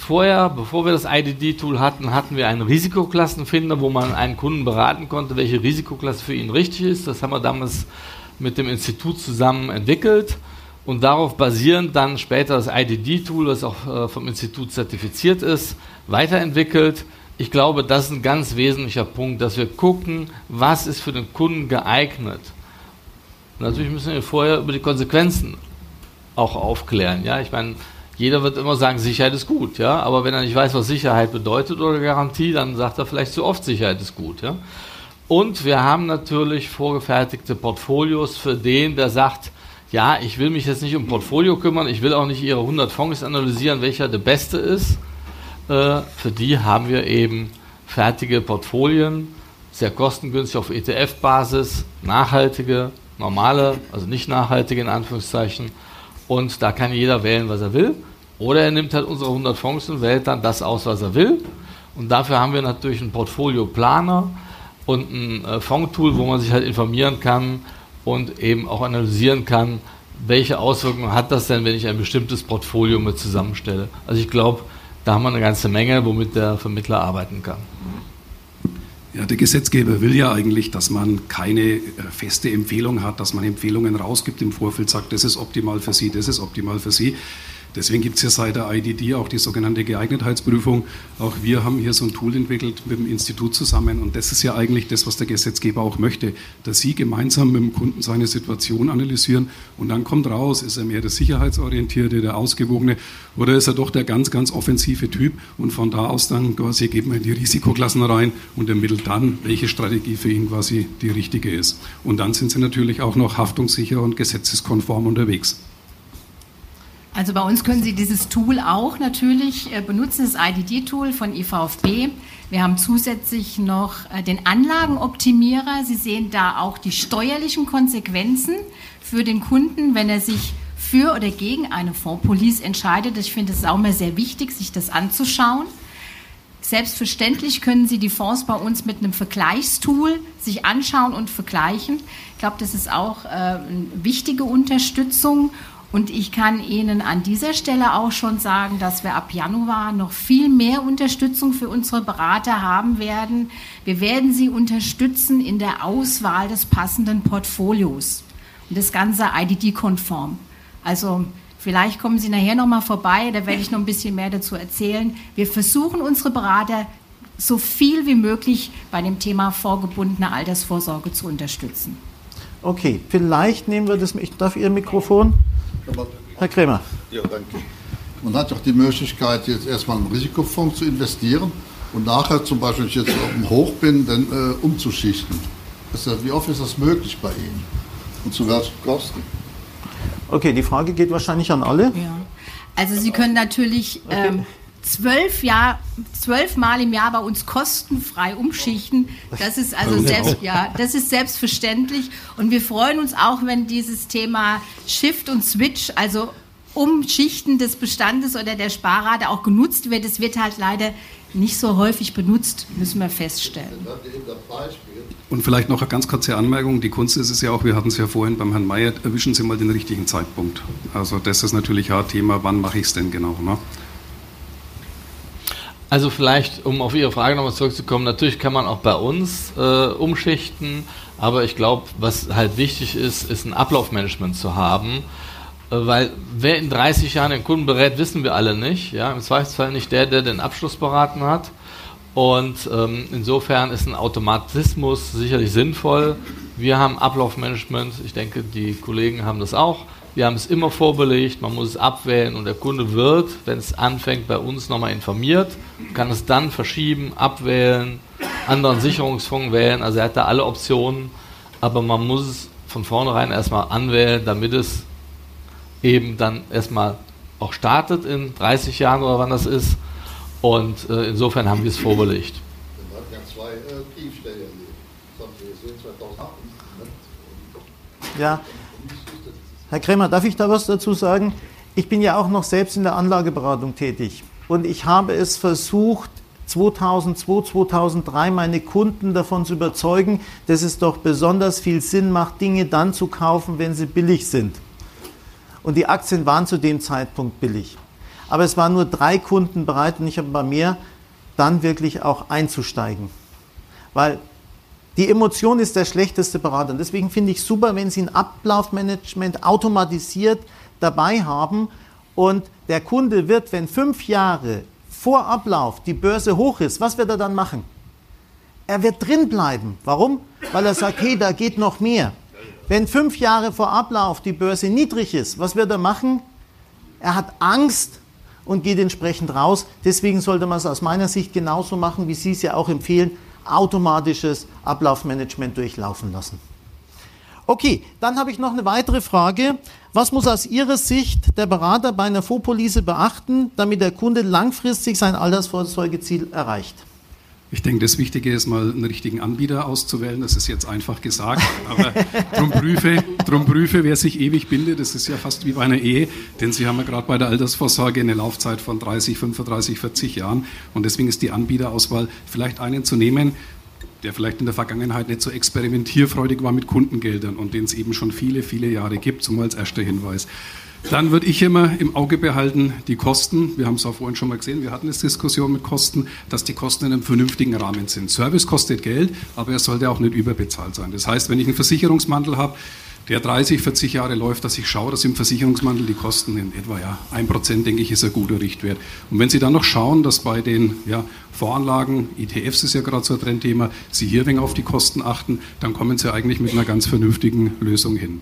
S5: Vorher, bevor wir das IDD-Tool hatten, hatten wir einen Risikoklassenfinder, wo man einen Kunden beraten konnte, welche Risikoklasse für ihn richtig ist. Das haben wir damals mit dem Institut zusammen entwickelt und darauf basierend dann später das IDD-Tool, das auch äh, vom Institut zertifiziert ist, weiterentwickelt. Ich glaube, das ist ein ganz wesentlicher Punkt, dass wir gucken, was ist für den Kunden geeignet. Und natürlich müssen wir vorher über die Konsequenzen auch aufklären. Ja, ich meine, jeder wird immer sagen, Sicherheit ist gut, ja. Aber wenn er nicht weiß, was Sicherheit bedeutet oder Garantie, dann sagt er vielleicht zu oft, Sicherheit ist gut, ja. Und wir haben natürlich vorgefertigte Portfolios für den, der sagt, ja, ich will mich jetzt nicht um Portfolio kümmern, ich will auch nicht Ihre 100 Fonds analysieren, welcher der beste ist. Äh, für die haben wir eben fertige Portfolien, sehr kostengünstig auf ETF-Basis, nachhaltige, normale, also nicht nachhaltige in Anführungszeichen. Und da kann jeder wählen, was er will. Oder er nimmt halt unsere 100 Fonds und wählt dann das aus, was er will. Und dafür haben wir natürlich einen Portfolio-Planer und ein äh, Fondtool, wo man sich halt informieren kann und eben auch analysieren kann, welche Auswirkungen hat das denn, wenn ich ein bestimmtes Portfolio mit zusammenstelle. Also ich glaube, da haben wir eine ganze Menge, womit der Vermittler arbeiten kann.
S1: Ja, der Gesetzgeber will ja eigentlich, dass man keine äh, feste Empfehlung hat, dass man Empfehlungen rausgibt im Vorfeld, sagt, das ist optimal für Sie, das ist optimal für Sie. Deswegen gibt es ja seit der IDD auch die sogenannte Geeignetheitsprüfung. Auch wir haben hier so ein Tool entwickelt mit dem Institut zusammen. Und das ist ja eigentlich das, was der Gesetzgeber auch möchte, dass Sie gemeinsam mit dem Kunden seine Situation analysieren. Und dann kommt raus, ist er mehr der sicherheitsorientierte, der ausgewogene oder ist er doch der ganz, ganz offensive Typ. Und von da aus dann quasi geht man in die Risikoklassen rein und ermittelt dann, welche Strategie für ihn quasi die richtige ist. Und dann sind Sie natürlich auch noch haftungssicher und gesetzeskonform unterwegs.
S4: Also bei uns können Sie dieses Tool auch natürlich äh, benutzen, das IDD-Tool von IVFB. Wir haben zusätzlich noch äh, den Anlagenoptimierer. Sie sehen da auch die steuerlichen Konsequenzen für den Kunden, wenn er sich für oder gegen eine Fondspolice entscheidet. Ich finde es auch mal sehr wichtig, sich das anzuschauen. Selbstverständlich können Sie die Fonds bei uns mit einem Vergleichstool sich anschauen und vergleichen. Ich glaube, das ist auch äh, eine wichtige Unterstützung. Und ich kann Ihnen an dieser Stelle auch schon sagen, dass wir ab Januar noch viel mehr Unterstützung für unsere Berater haben werden. Wir werden sie unterstützen in der Auswahl des passenden Portfolios und das Ganze IDD-konform. Also vielleicht kommen Sie nachher noch mal vorbei, da werde ich noch ein bisschen mehr dazu erzählen. Wir versuchen unsere Berater so viel wie möglich bei dem Thema vorgebundene Altersvorsorge zu unterstützen.
S3: Okay, vielleicht nehmen wir das. Ich darf Ihr Mikrofon. Herr Kremer.
S6: Ja, danke. Man hat doch die Möglichkeit, jetzt erstmal einen Risikofonds zu investieren und nachher zum Beispiel, wenn ich jetzt auf dem Hoch bin, dann äh, umzuschichten. Das wie oft ist das möglich bei Ihnen? Und zu welchen Kosten?
S3: Okay, die Frage geht wahrscheinlich an alle.
S4: Ja. Also Sie können natürlich ähm, zwölf, Jahr, zwölf Mal im Jahr bei uns kostenfrei umschichten. Das ist also selbst, ja, das ist selbstverständlich. Und wir freuen uns auch, wenn dieses Thema Shift und Switch, also Umschichten des Bestandes oder der Sparrate auch genutzt wird. Es wird halt leider nicht so häufig benutzt, müssen wir feststellen.
S1: Und vielleicht noch eine ganz kurze Anmerkung. Die Kunst ist es ja auch, wir hatten es ja vorhin beim Herrn Mayer, erwischen Sie mal den richtigen Zeitpunkt. Also das ist natürlich auch ein Thema, wann mache ich es denn genau. Ne?
S5: Also vielleicht, um auf Ihre Frage nochmal zurückzukommen, natürlich kann man auch bei uns äh, umschichten, aber ich glaube, was halt wichtig ist, ist ein Ablaufmanagement zu haben, äh, weil wer in 30 Jahren den Kunden berät, wissen wir alle nicht. Ja? Im Zweifelsfall nicht der, der den Abschluss beraten hat. Und ähm, insofern ist ein Automatismus sicherlich sinnvoll. Wir haben Ablaufmanagement, ich denke, die Kollegen haben das auch. Wir haben es immer vorbelegt, man muss es abwählen und der Kunde wird, wenn es anfängt, bei uns nochmal informiert, kann es dann verschieben, abwählen, anderen Sicherungsfonds wählen. Also er hat da alle Optionen, aber man muss es von vornherein erstmal anwählen, damit es eben dann erstmal auch startet in 30 Jahren oder wann das ist. Und äh, insofern haben wir es vorbelegt. Wir hatten ja zwei äh, Tiefstellen.
S3: Das haben wir gesehen 2008. Ja. Herr Krämer, darf ich da was dazu sagen? Ich bin ja auch noch selbst in der Anlageberatung tätig. Und ich habe es versucht, 2002, 2003 meine Kunden davon zu überzeugen, dass es doch besonders viel Sinn macht, Dinge dann zu kaufen, wenn sie billig sind. Und die Aktien waren zu dem Zeitpunkt billig. Aber es waren nur drei Kunden bereit und ich habe bei mir dann wirklich auch einzusteigen. Weil die Emotion ist der schlechteste Berater. Und deswegen finde ich super, wenn Sie ein Ablaufmanagement automatisiert dabei haben und der Kunde wird, wenn fünf Jahre vor Ablauf die Börse hoch ist, was wird er dann machen? Er wird drin bleiben. Warum? Weil er sagt, hey, da geht noch mehr. Wenn fünf Jahre vor Ablauf die Börse niedrig ist, was wird er machen? Er hat Angst und geht entsprechend raus. Deswegen sollte man es aus meiner Sicht genauso machen, wie Sie es ja auch empfehlen, automatisches Ablaufmanagement durchlaufen lassen. Okay, dann habe ich noch eine weitere Frage. Was muss aus Ihrer Sicht der Berater bei einer Fondspolice beachten, damit der Kunde langfristig sein Altersvorsorgeziel erreicht?
S1: Ich denke, das Wichtige ist mal einen richtigen Anbieter auszuwählen. Das ist jetzt einfach gesagt, aber drum prüfe, drum prüfe, wer sich ewig bindet. Das ist ja fast wie bei einer Ehe, denn Sie haben ja gerade bei der Altersvorsorge eine Laufzeit von 30, 35, 40 Jahren und deswegen ist die Anbieterauswahl vielleicht einen zu nehmen, der vielleicht in der Vergangenheit nicht so experimentierfreudig war mit Kundengeldern und den es eben schon viele, viele Jahre gibt, zum als erster Hinweis. Dann würde ich immer im Auge behalten die Kosten. Wir haben es auch vorhin schon mal gesehen, wir hatten eine Diskussion mit Kosten, dass die Kosten in einem vernünftigen Rahmen sind. Service kostet Geld, aber er sollte auch nicht überbezahlt sein. Das heißt, wenn ich einen Versicherungsmantel habe, der 30, 40 Jahre läuft, dass ich schaue, dass im Versicherungsmantel die Kosten in etwa ja, 1%, denke ich, ist ein guter Richtwert. Und wenn Sie dann noch schauen, dass bei den ja, Voranlagen, ETFs ist ja gerade so ein Trendthema, Sie hier wegen auf die Kosten achten, dann kommen Sie eigentlich mit einer ganz vernünftigen Lösung hin.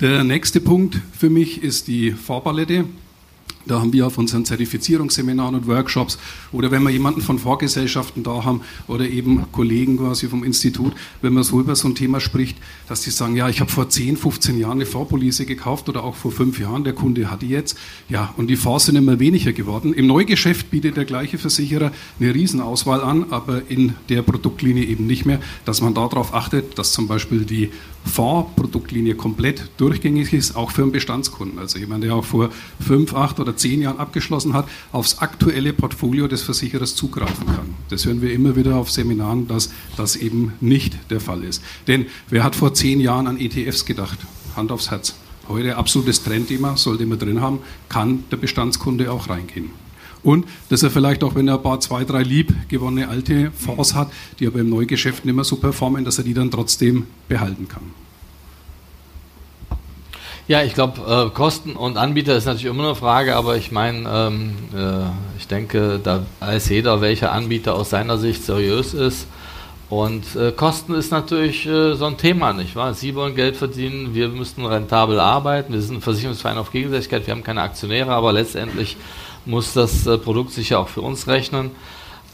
S1: Der nächste Punkt für mich ist die Farbpalette. Da haben wir auf unseren Zertifizierungsseminaren und Workshops oder wenn wir jemanden von Vorgesellschaften da haben oder eben Kollegen quasi vom Institut, wenn man so über so ein Thema spricht, dass die sagen, ja, ich habe vor 10, 15 Jahren eine Vorpolice gekauft oder auch vor fünf Jahren, der Kunde hat die jetzt. Ja, und die Fonds sind immer weniger geworden. Im Neugeschäft bietet der gleiche Versicherer eine Riesenauswahl an, aber in der Produktlinie eben nicht mehr, dass man darauf achtet, dass zum Beispiel die Fondsproduktlinie komplett durchgängig ist, auch für einen Bestandskunden. Also jemand, der auch vor fünf, acht oder zehn Jahren abgeschlossen hat, aufs aktuelle Portfolio des Versicherers zugreifen kann. Das hören wir immer wieder auf Seminaren, dass das eben nicht der Fall ist. Denn wer hat vor zehn Jahren an ETFs gedacht? Hand aufs Herz. Heute absolutes Trendthema, sollte man drin haben, kann der Bestandskunde auch reingehen. Und dass er vielleicht auch, wenn er ein paar, zwei, drei lieb gewonnene alte Fonds hat, die aber im Neugeschäft nicht mehr so performen, dass er die dann trotzdem behalten kann.
S5: Ja, ich glaube, äh, Kosten und Anbieter ist natürlich immer eine Frage, aber ich meine, ähm, äh, ich denke, da weiß jeder, welcher Anbieter aus seiner Sicht seriös ist. Und äh, Kosten ist natürlich äh, so ein Thema, nicht wahr? Sie wollen Geld verdienen, wir müssen rentabel arbeiten, wir sind ein Versicherungsverein auf Gegenseitigkeit, wir haben keine Aktionäre, aber letztendlich muss das äh, Produkt sich ja auch für uns rechnen.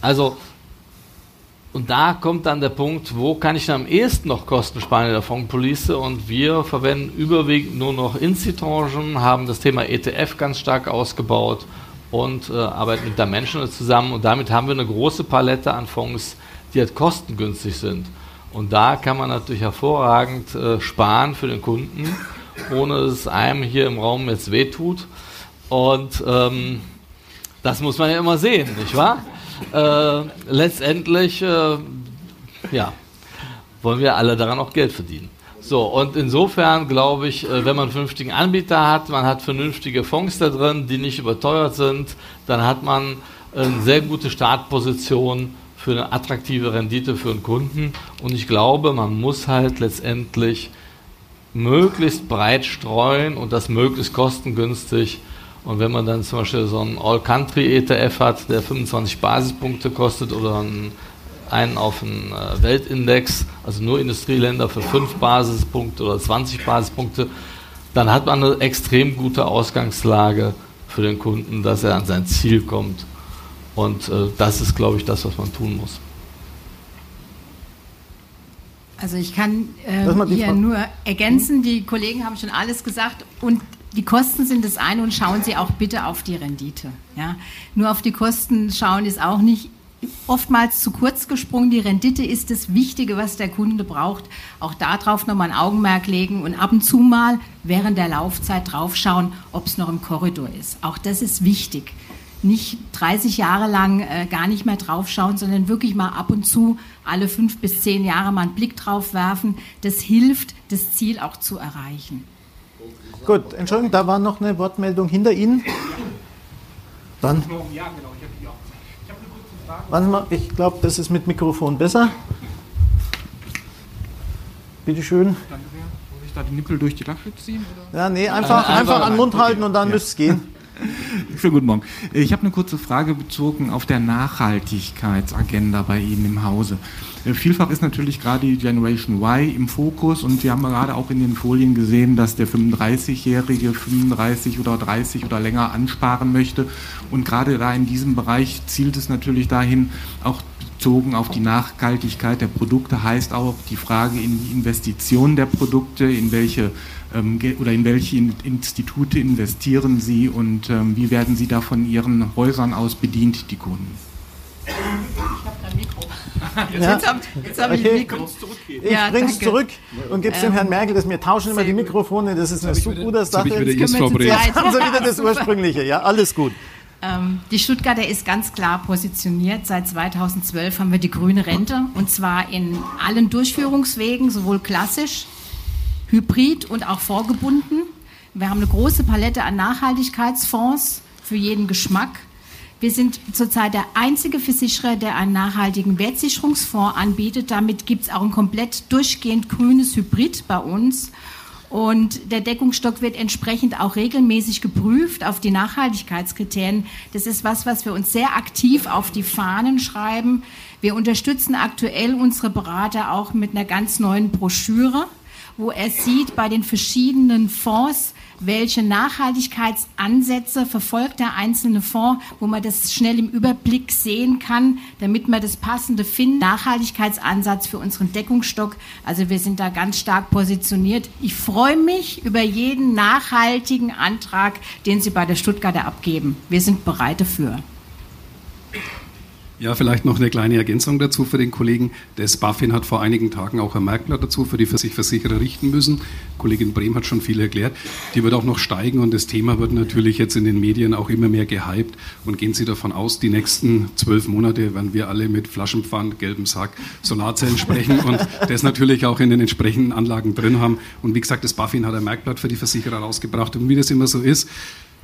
S5: Also und da kommt dann der Punkt, wo kann ich am ehesten noch Kosten sparen in der Fondspolice? Und wir verwenden überwiegend nur noch Institutionen, haben das Thema ETF ganz stark ausgebaut und äh, arbeiten mit der Menschen zusammen. Und damit haben wir eine große Palette an Fonds, die halt kostengünstig sind. Und da kann man natürlich hervorragend äh, sparen für den Kunden, ohne dass es einem hier im Raum jetzt wehtut. Und ähm, das muss man ja immer sehen, nicht wahr? Äh, letztendlich, äh, ja, wollen wir alle daran auch Geld verdienen. So, und insofern glaube ich, äh, wenn man einen vernünftigen Anbieter hat, man hat vernünftige Fonds da drin, die nicht überteuert sind, dann hat man eine sehr gute Startposition für eine attraktive Rendite für einen Kunden. Und ich glaube, man muss halt letztendlich möglichst breit streuen und das möglichst kostengünstig und wenn man dann zum Beispiel so einen All-Country-ETF hat, der 25 Basispunkte kostet oder einen, einen auf einen äh, Weltindex, also nur Industrieländer für 5 Basispunkte oder 20 Basispunkte, dann hat man eine extrem gute Ausgangslage für den Kunden, dass er an sein Ziel kommt. Und äh, das ist, glaube ich, das, was man tun muss.
S4: Also ich kann äh, hier nur ergänzen, die Kollegen haben schon alles gesagt und die Kosten sind das eine und schauen Sie auch bitte auf die Rendite. Ja? Nur auf die Kosten schauen ist auch nicht oftmals zu kurz gesprungen. Die Rendite ist das Wichtige, was der Kunde braucht. Auch darauf nochmal ein Augenmerk legen und ab und zu mal während der Laufzeit draufschauen, ob es noch im Korridor ist. Auch das ist wichtig. Nicht 30 Jahre lang äh, gar nicht mehr draufschauen, sondern wirklich mal ab und zu alle fünf bis zehn Jahre mal einen Blick drauf werfen. Das hilft, das Ziel auch zu erreichen.
S3: Gut, Entschuldigung, da war noch eine Wortmeldung hinter Ihnen. Dann. Ja, genau. Ich habe eine kurze Frage. Warte mal, ich glaube, das ist mit Mikrofon besser. Bitte schön. Danke sehr. Muss ich da die Nippel durch die Lasche ziehen? Oder? Ja, nee, einfach, äh, einfach an den Mund halten und dann ja. müsste es gehen.
S7: Schönen guten Morgen. Ich habe eine kurze Frage bezogen auf der Nachhaltigkeitsagenda bei Ihnen im Hause. Äh, vielfach ist natürlich gerade die Generation Y im Fokus und Sie haben gerade auch in den Folien gesehen, dass der 35-Jährige 35 oder 30 oder länger ansparen möchte. Und gerade da in diesem Bereich zielt es natürlich dahin, auch bezogen auf die Nachhaltigkeit der Produkte heißt auch die Frage in die Investition der Produkte, in welche oder in welche Institute investieren Sie und ähm, wie werden Sie da von Ihren Häusern aus bedient, die Kunden? Ich habe
S3: ein Mikro. Jetzt, ja. jetzt habe hab okay. ich ein Mikro. Ich ja, bringe es zurück und gebe es ähm, dem Herrn Merkel. Das, wir tauschen immer die Mikrofone. Das ist eine so gute Sache. Jetzt, jetzt haben Sie wieder das Ursprüngliche. Ja, alles gut.
S4: Ähm, die Stuttgarter ist ganz klar positioniert. Seit 2012 haben wir die grüne Rente und zwar in allen Durchführungswegen, sowohl klassisch, hybrid und auch vorgebunden. Wir haben eine große Palette an Nachhaltigkeitsfonds für jeden Geschmack. Wir sind zurzeit der einzige Versicherer, der einen nachhaltigen Wertsicherungsfonds anbietet. Damit gibt es auch ein komplett durchgehend grünes Hybrid bei uns. Und der Deckungsstock wird entsprechend auch regelmäßig geprüft auf die Nachhaltigkeitskriterien. Das ist was, was wir uns sehr aktiv auf die Fahnen schreiben. Wir unterstützen aktuell unsere Berater auch mit einer ganz neuen Broschüre, wo er sieht bei den verschiedenen Fonds, welche Nachhaltigkeitsansätze verfolgt der einzelne Fonds, wo man das schnell im Überblick sehen kann, damit man das passende findet. Nachhaltigkeitsansatz für unseren Deckungsstock. Also wir sind da ganz stark positioniert. Ich freue mich über jeden nachhaltigen Antrag, den Sie bei der Stuttgarter abgeben. Wir sind bereit dafür.
S1: Ja, vielleicht noch eine kleine Ergänzung dazu für den Kollegen. Das BaFin hat vor einigen Tagen auch ein Merkblatt dazu, für die sich Versicherer richten müssen. Kollegin Brehm hat schon viel erklärt. Die wird auch noch steigen und das Thema wird natürlich jetzt in den Medien auch immer mehr gehypt. Und gehen Sie davon aus, die nächsten zwölf Monate werden wir alle mit Flaschenpfand, gelbem Sack, Solarzellen sprechen und das natürlich auch in den entsprechenden Anlagen drin haben. Und wie gesagt, das BaFin hat ein Merkblatt für die Versicherer rausgebracht. Und wie das immer so ist,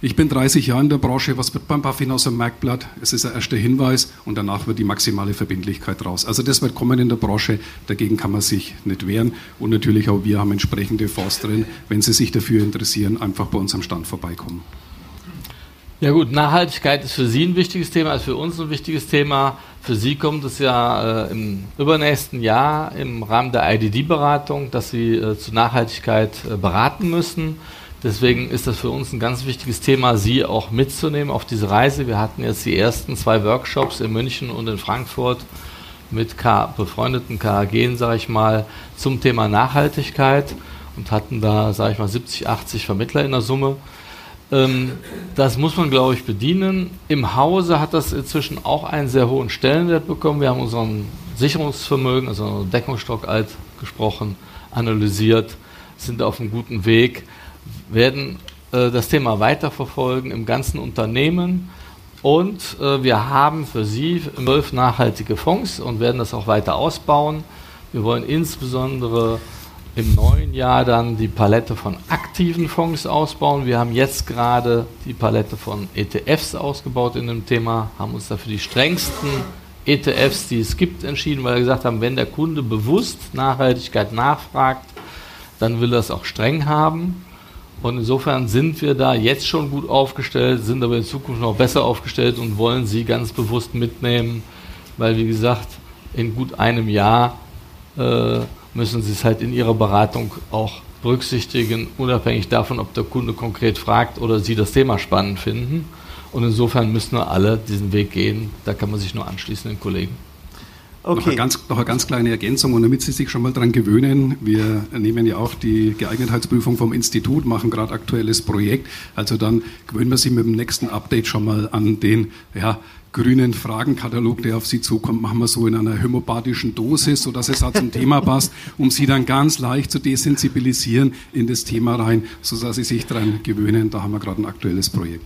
S1: ich bin 30 Jahre in der Branche. Was wird beim Buffin aus dem Merkblatt? Es ist ein erster Hinweis und danach wird die maximale Verbindlichkeit raus. Also das wird kommen in der Branche. Dagegen kann man sich nicht wehren. Und natürlich auch wir haben entsprechende Fonds drin. Wenn Sie sich dafür interessieren, einfach bei uns am Stand vorbeikommen.
S5: Ja gut, Nachhaltigkeit ist für Sie ein wichtiges Thema, ist für uns ein wichtiges Thema. Für Sie kommt es ja äh, im übernächsten Jahr im Rahmen der IDD-Beratung, dass Sie äh, zu Nachhaltigkeit äh, beraten müssen. Deswegen ist das für uns ein ganz wichtiges Thema, Sie auch mitzunehmen auf diese Reise. Wir hatten jetzt die ersten zwei Workshops in München und in Frankfurt mit K befreundeten KAG, sage ich mal, zum Thema Nachhaltigkeit und hatten da, sage ich mal, 70, 80 Vermittler in der Summe. Ähm, das muss man, glaube ich, bedienen. Im Hause hat das inzwischen auch einen sehr hohen Stellenwert bekommen. Wir haben unseren Sicherungsvermögen, also unseren Deckungsstock alt gesprochen, analysiert, sind auf einem guten Weg, werden äh, das Thema weiterverfolgen im ganzen Unternehmen. Und äh, wir haben für Sie zwölf nachhaltige Fonds und werden das auch weiter ausbauen. Wir wollen insbesondere im neuen Jahr dann die Palette von aktiven Fonds ausbauen. Wir haben jetzt gerade die Palette von ETFs ausgebaut in dem Thema, haben uns dafür die strengsten ETFs, die es gibt, entschieden, weil wir gesagt haben, wenn der Kunde bewusst Nachhaltigkeit nachfragt, dann will er es auch streng haben. Und insofern sind wir da jetzt schon gut aufgestellt, sind aber in Zukunft noch besser aufgestellt und wollen sie ganz bewusst mitnehmen, weil wie gesagt, in gut einem Jahr äh, müssen sie es halt in ihrer Beratung auch berücksichtigen, unabhängig davon, ob der Kunde konkret fragt oder sie das Thema spannend finden. Und insofern müssen wir alle diesen Weg gehen. Da kann man sich nur anschließen, den Kollegen.
S1: Okay. Noch, eine ganz, noch eine ganz kleine Ergänzung und damit Sie sich schon mal daran gewöhnen, wir nehmen ja auch die Geeignetheitsprüfung vom Institut, machen gerade aktuelles Projekt, also dann gewöhnen wir Sie mit dem nächsten Update schon mal an den ja, grünen Fragenkatalog, der auf Sie zukommt, machen wir so in einer homöopathischen Dosis, sodass es auch zum Thema passt, um Sie dann ganz leicht zu desensibilisieren in das Thema rein, sodass Sie sich daran gewöhnen. Da haben wir gerade ein aktuelles Projekt.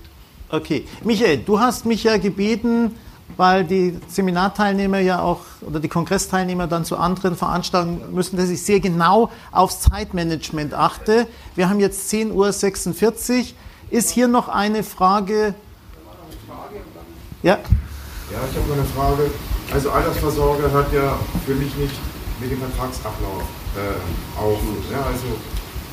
S3: Okay. Michael, du hast mich ja gebeten, weil die Seminarteilnehmer ja auch oder die Kongressteilnehmer dann zu anderen müssen, dass ich sehr genau aufs Zeitmanagement achte. Wir haben jetzt 10.46 Uhr. Ist hier noch eine Frage?
S8: Ja. Ja, ich habe noch eine Frage. Also Altersvorsorge hat ja für mich nicht mit dem Vertragsablauf äh, auf. Ja, also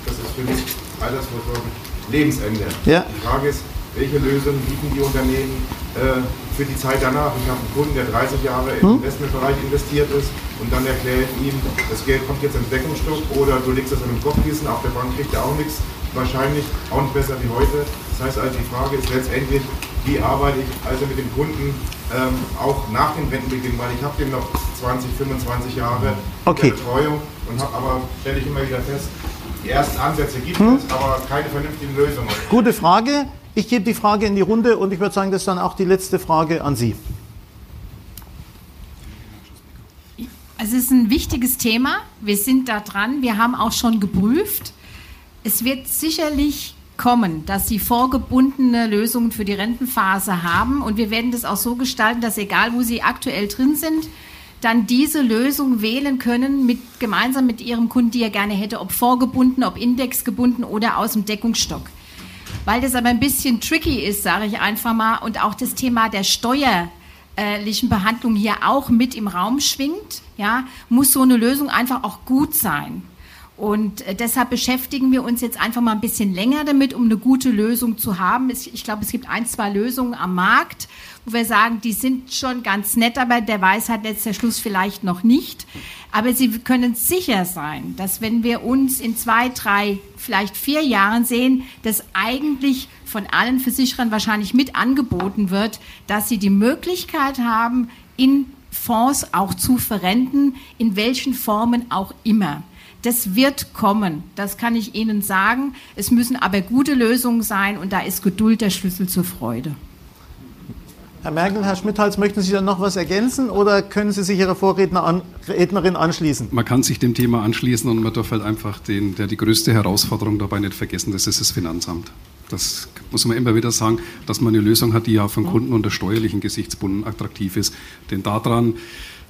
S8: das ist für mich Altersvorsorge Lebensende. Ja. Die Frage ist, welche Lösungen bieten die Unternehmen äh, für die Zeit danach. Ich habe einen Kunden, der 30 Jahre im hm? Investmentbereich investiert ist und dann erkläre ich ihm, das Geld kommt jetzt ins Deckungsstock oder du legst das in einem Kopfkissen, auf der Bank kriegt er auch nichts, wahrscheinlich auch nicht besser wie heute. Das heißt also, die Frage ist letztendlich, wie arbeite ich also mit dem Kunden ähm, auch nach dem Rentenbeginn, weil ich habe den noch 20, 25 Jahre okay. Betreuung und habe aber, stelle ich immer wieder fest, die ersten Ansätze gibt hm? es, aber keine vernünftigen Lösungen.
S3: Gute Frage. Ich gebe die Frage in die Runde und ich würde sagen, das ist dann auch die letzte Frage an Sie.
S4: Also es ist ein wichtiges Thema. Wir sind da dran. Wir haben auch schon geprüft. Es wird sicherlich kommen, dass Sie vorgebundene Lösungen für die Rentenphase haben. Und wir werden das auch so gestalten, dass egal, wo Sie aktuell drin sind, dann diese Lösung wählen können, mit, gemeinsam mit Ihrem Kunden, die er gerne hätte, ob vorgebunden, ob indexgebunden oder aus dem Deckungsstock. Weil das aber ein bisschen tricky ist, sage ich einfach mal, und auch das Thema der steuerlichen Behandlung hier auch mit im Raum schwingt, ja, muss so eine Lösung einfach auch gut sein. Und äh, deshalb beschäftigen wir uns jetzt einfach mal ein bisschen länger damit, um eine gute Lösung zu haben. Ich glaube, es gibt ein, zwei Lösungen am Markt, wo wir sagen, die sind schon ganz nett, aber der Weisheit letzter Schluss vielleicht noch nicht. Aber Sie können sicher sein, dass wenn wir uns in zwei, drei, vielleicht vier Jahren sehen, dass eigentlich von allen Versicherern wahrscheinlich mit angeboten wird, dass sie die Möglichkeit haben, in Fonds auch zu verrenten, in welchen Formen auch immer. Das wird kommen, das kann ich Ihnen sagen. Es müssen aber gute Lösungen sein und da ist Geduld der Schlüssel zur Freude.
S3: Herr Merkel, Herr Schmidthals, möchten Sie da noch was ergänzen oder können Sie sich Ihrer Vorrednerin anschließen?
S1: Man kann sich dem Thema anschließen und man darf halt einfach den, der die größte Herausforderung dabei nicht vergessen, das ist das Finanzamt. Das muss man immer wieder sagen, dass man eine Lösung hat, die ja von Kunden unter steuerlichen Gesichtspunkten attraktiv ist. Denn daran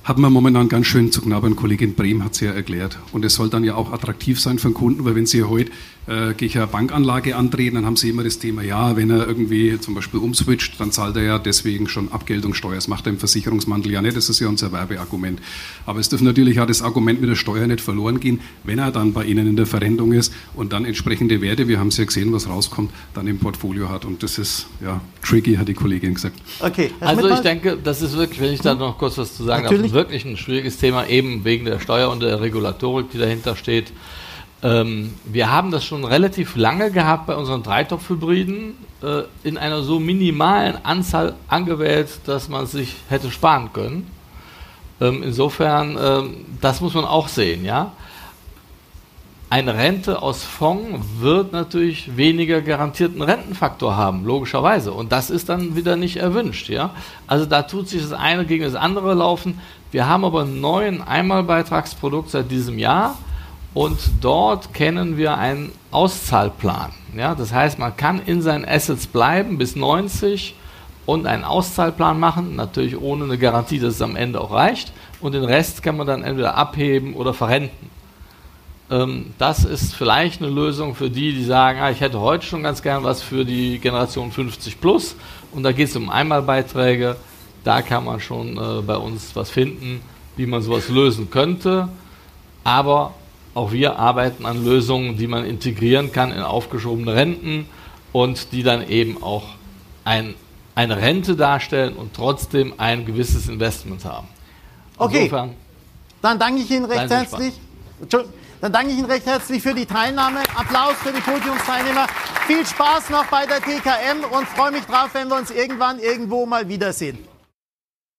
S1: hat man momentan ganz schön zu knabbern. Kollegin Brehm hat es ja erklärt. Und es soll dann ja auch attraktiv sein für den Kunden, weil wenn Sie heute äh, gehe ich eine Bankanlage antreten, dann haben Sie immer das Thema, ja, wenn er irgendwie zum Beispiel umswitcht, dann zahlt er ja deswegen schon Abgeltungssteuer. Das macht er im Versicherungsmantel ja nicht, das ist ja unser Werbeargument. Aber es dürfte natürlich auch das Argument mit der Steuer nicht verloren gehen, wenn er dann bei Ihnen in der Verrentung ist und dann entsprechende Werte, wir haben es ja gesehen, was rauskommt, dann im Portfolio hat. Und das ist ja tricky, hat die Kollegin gesagt.
S5: Okay. Also ich denke, das ist wirklich, wenn ich da noch kurz was zu sagen Natürlich. darf, wirklich ein schwieriges Thema, eben wegen der Steuer und der Regulatorik, die dahinter steht. Ähm, wir haben das schon relativ lange gehabt bei unseren Dreitopfhybriden äh, in einer so minimalen Anzahl angewählt, dass man sich hätte sparen können. Ähm, insofern, ähm, das muss man auch sehen, ja. Eine Rente aus Fonds wird natürlich weniger garantierten Rentenfaktor haben, logischerweise. Und das ist dann wieder nicht erwünscht, ja. Also da tut sich das eine gegen das andere laufen. Wir haben aber einen neuen Einmalbeitragsprodukt seit diesem Jahr und dort kennen wir einen Auszahlplan. Ja, das heißt, man kann in seinen Assets bleiben bis 90 und einen Auszahlplan machen, natürlich ohne eine Garantie, dass es am Ende auch reicht. Und den Rest kann man dann entweder abheben oder verrenten. Ähm, das ist vielleicht eine Lösung für die, die sagen, ah, ich hätte heute schon ganz gern was für die Generation 50 plus. Und da geht es um Einmalbeiträge. Da kann man schon äh, bei uns was finden, wie man sowas lösen könnte. Aber auch wir arbeiten an Lösungen, die man integrieren kann in aufgeschobene Renten und die dann eben auch ein, eine Rente darstellen und trotzdem ein gewisses Investment haben.
S3: Okay, Insofern, dann danke ich Ihnen recht herzlich. Dann danke ich Ihnen recht herzlich für die Teilnahme. Applaus für die Podiumsteilnehmer. Viel Spaß noch bei der TKM und freue mich drauf, wenn wir uns irgendwann irgendwo mal wiedersehen.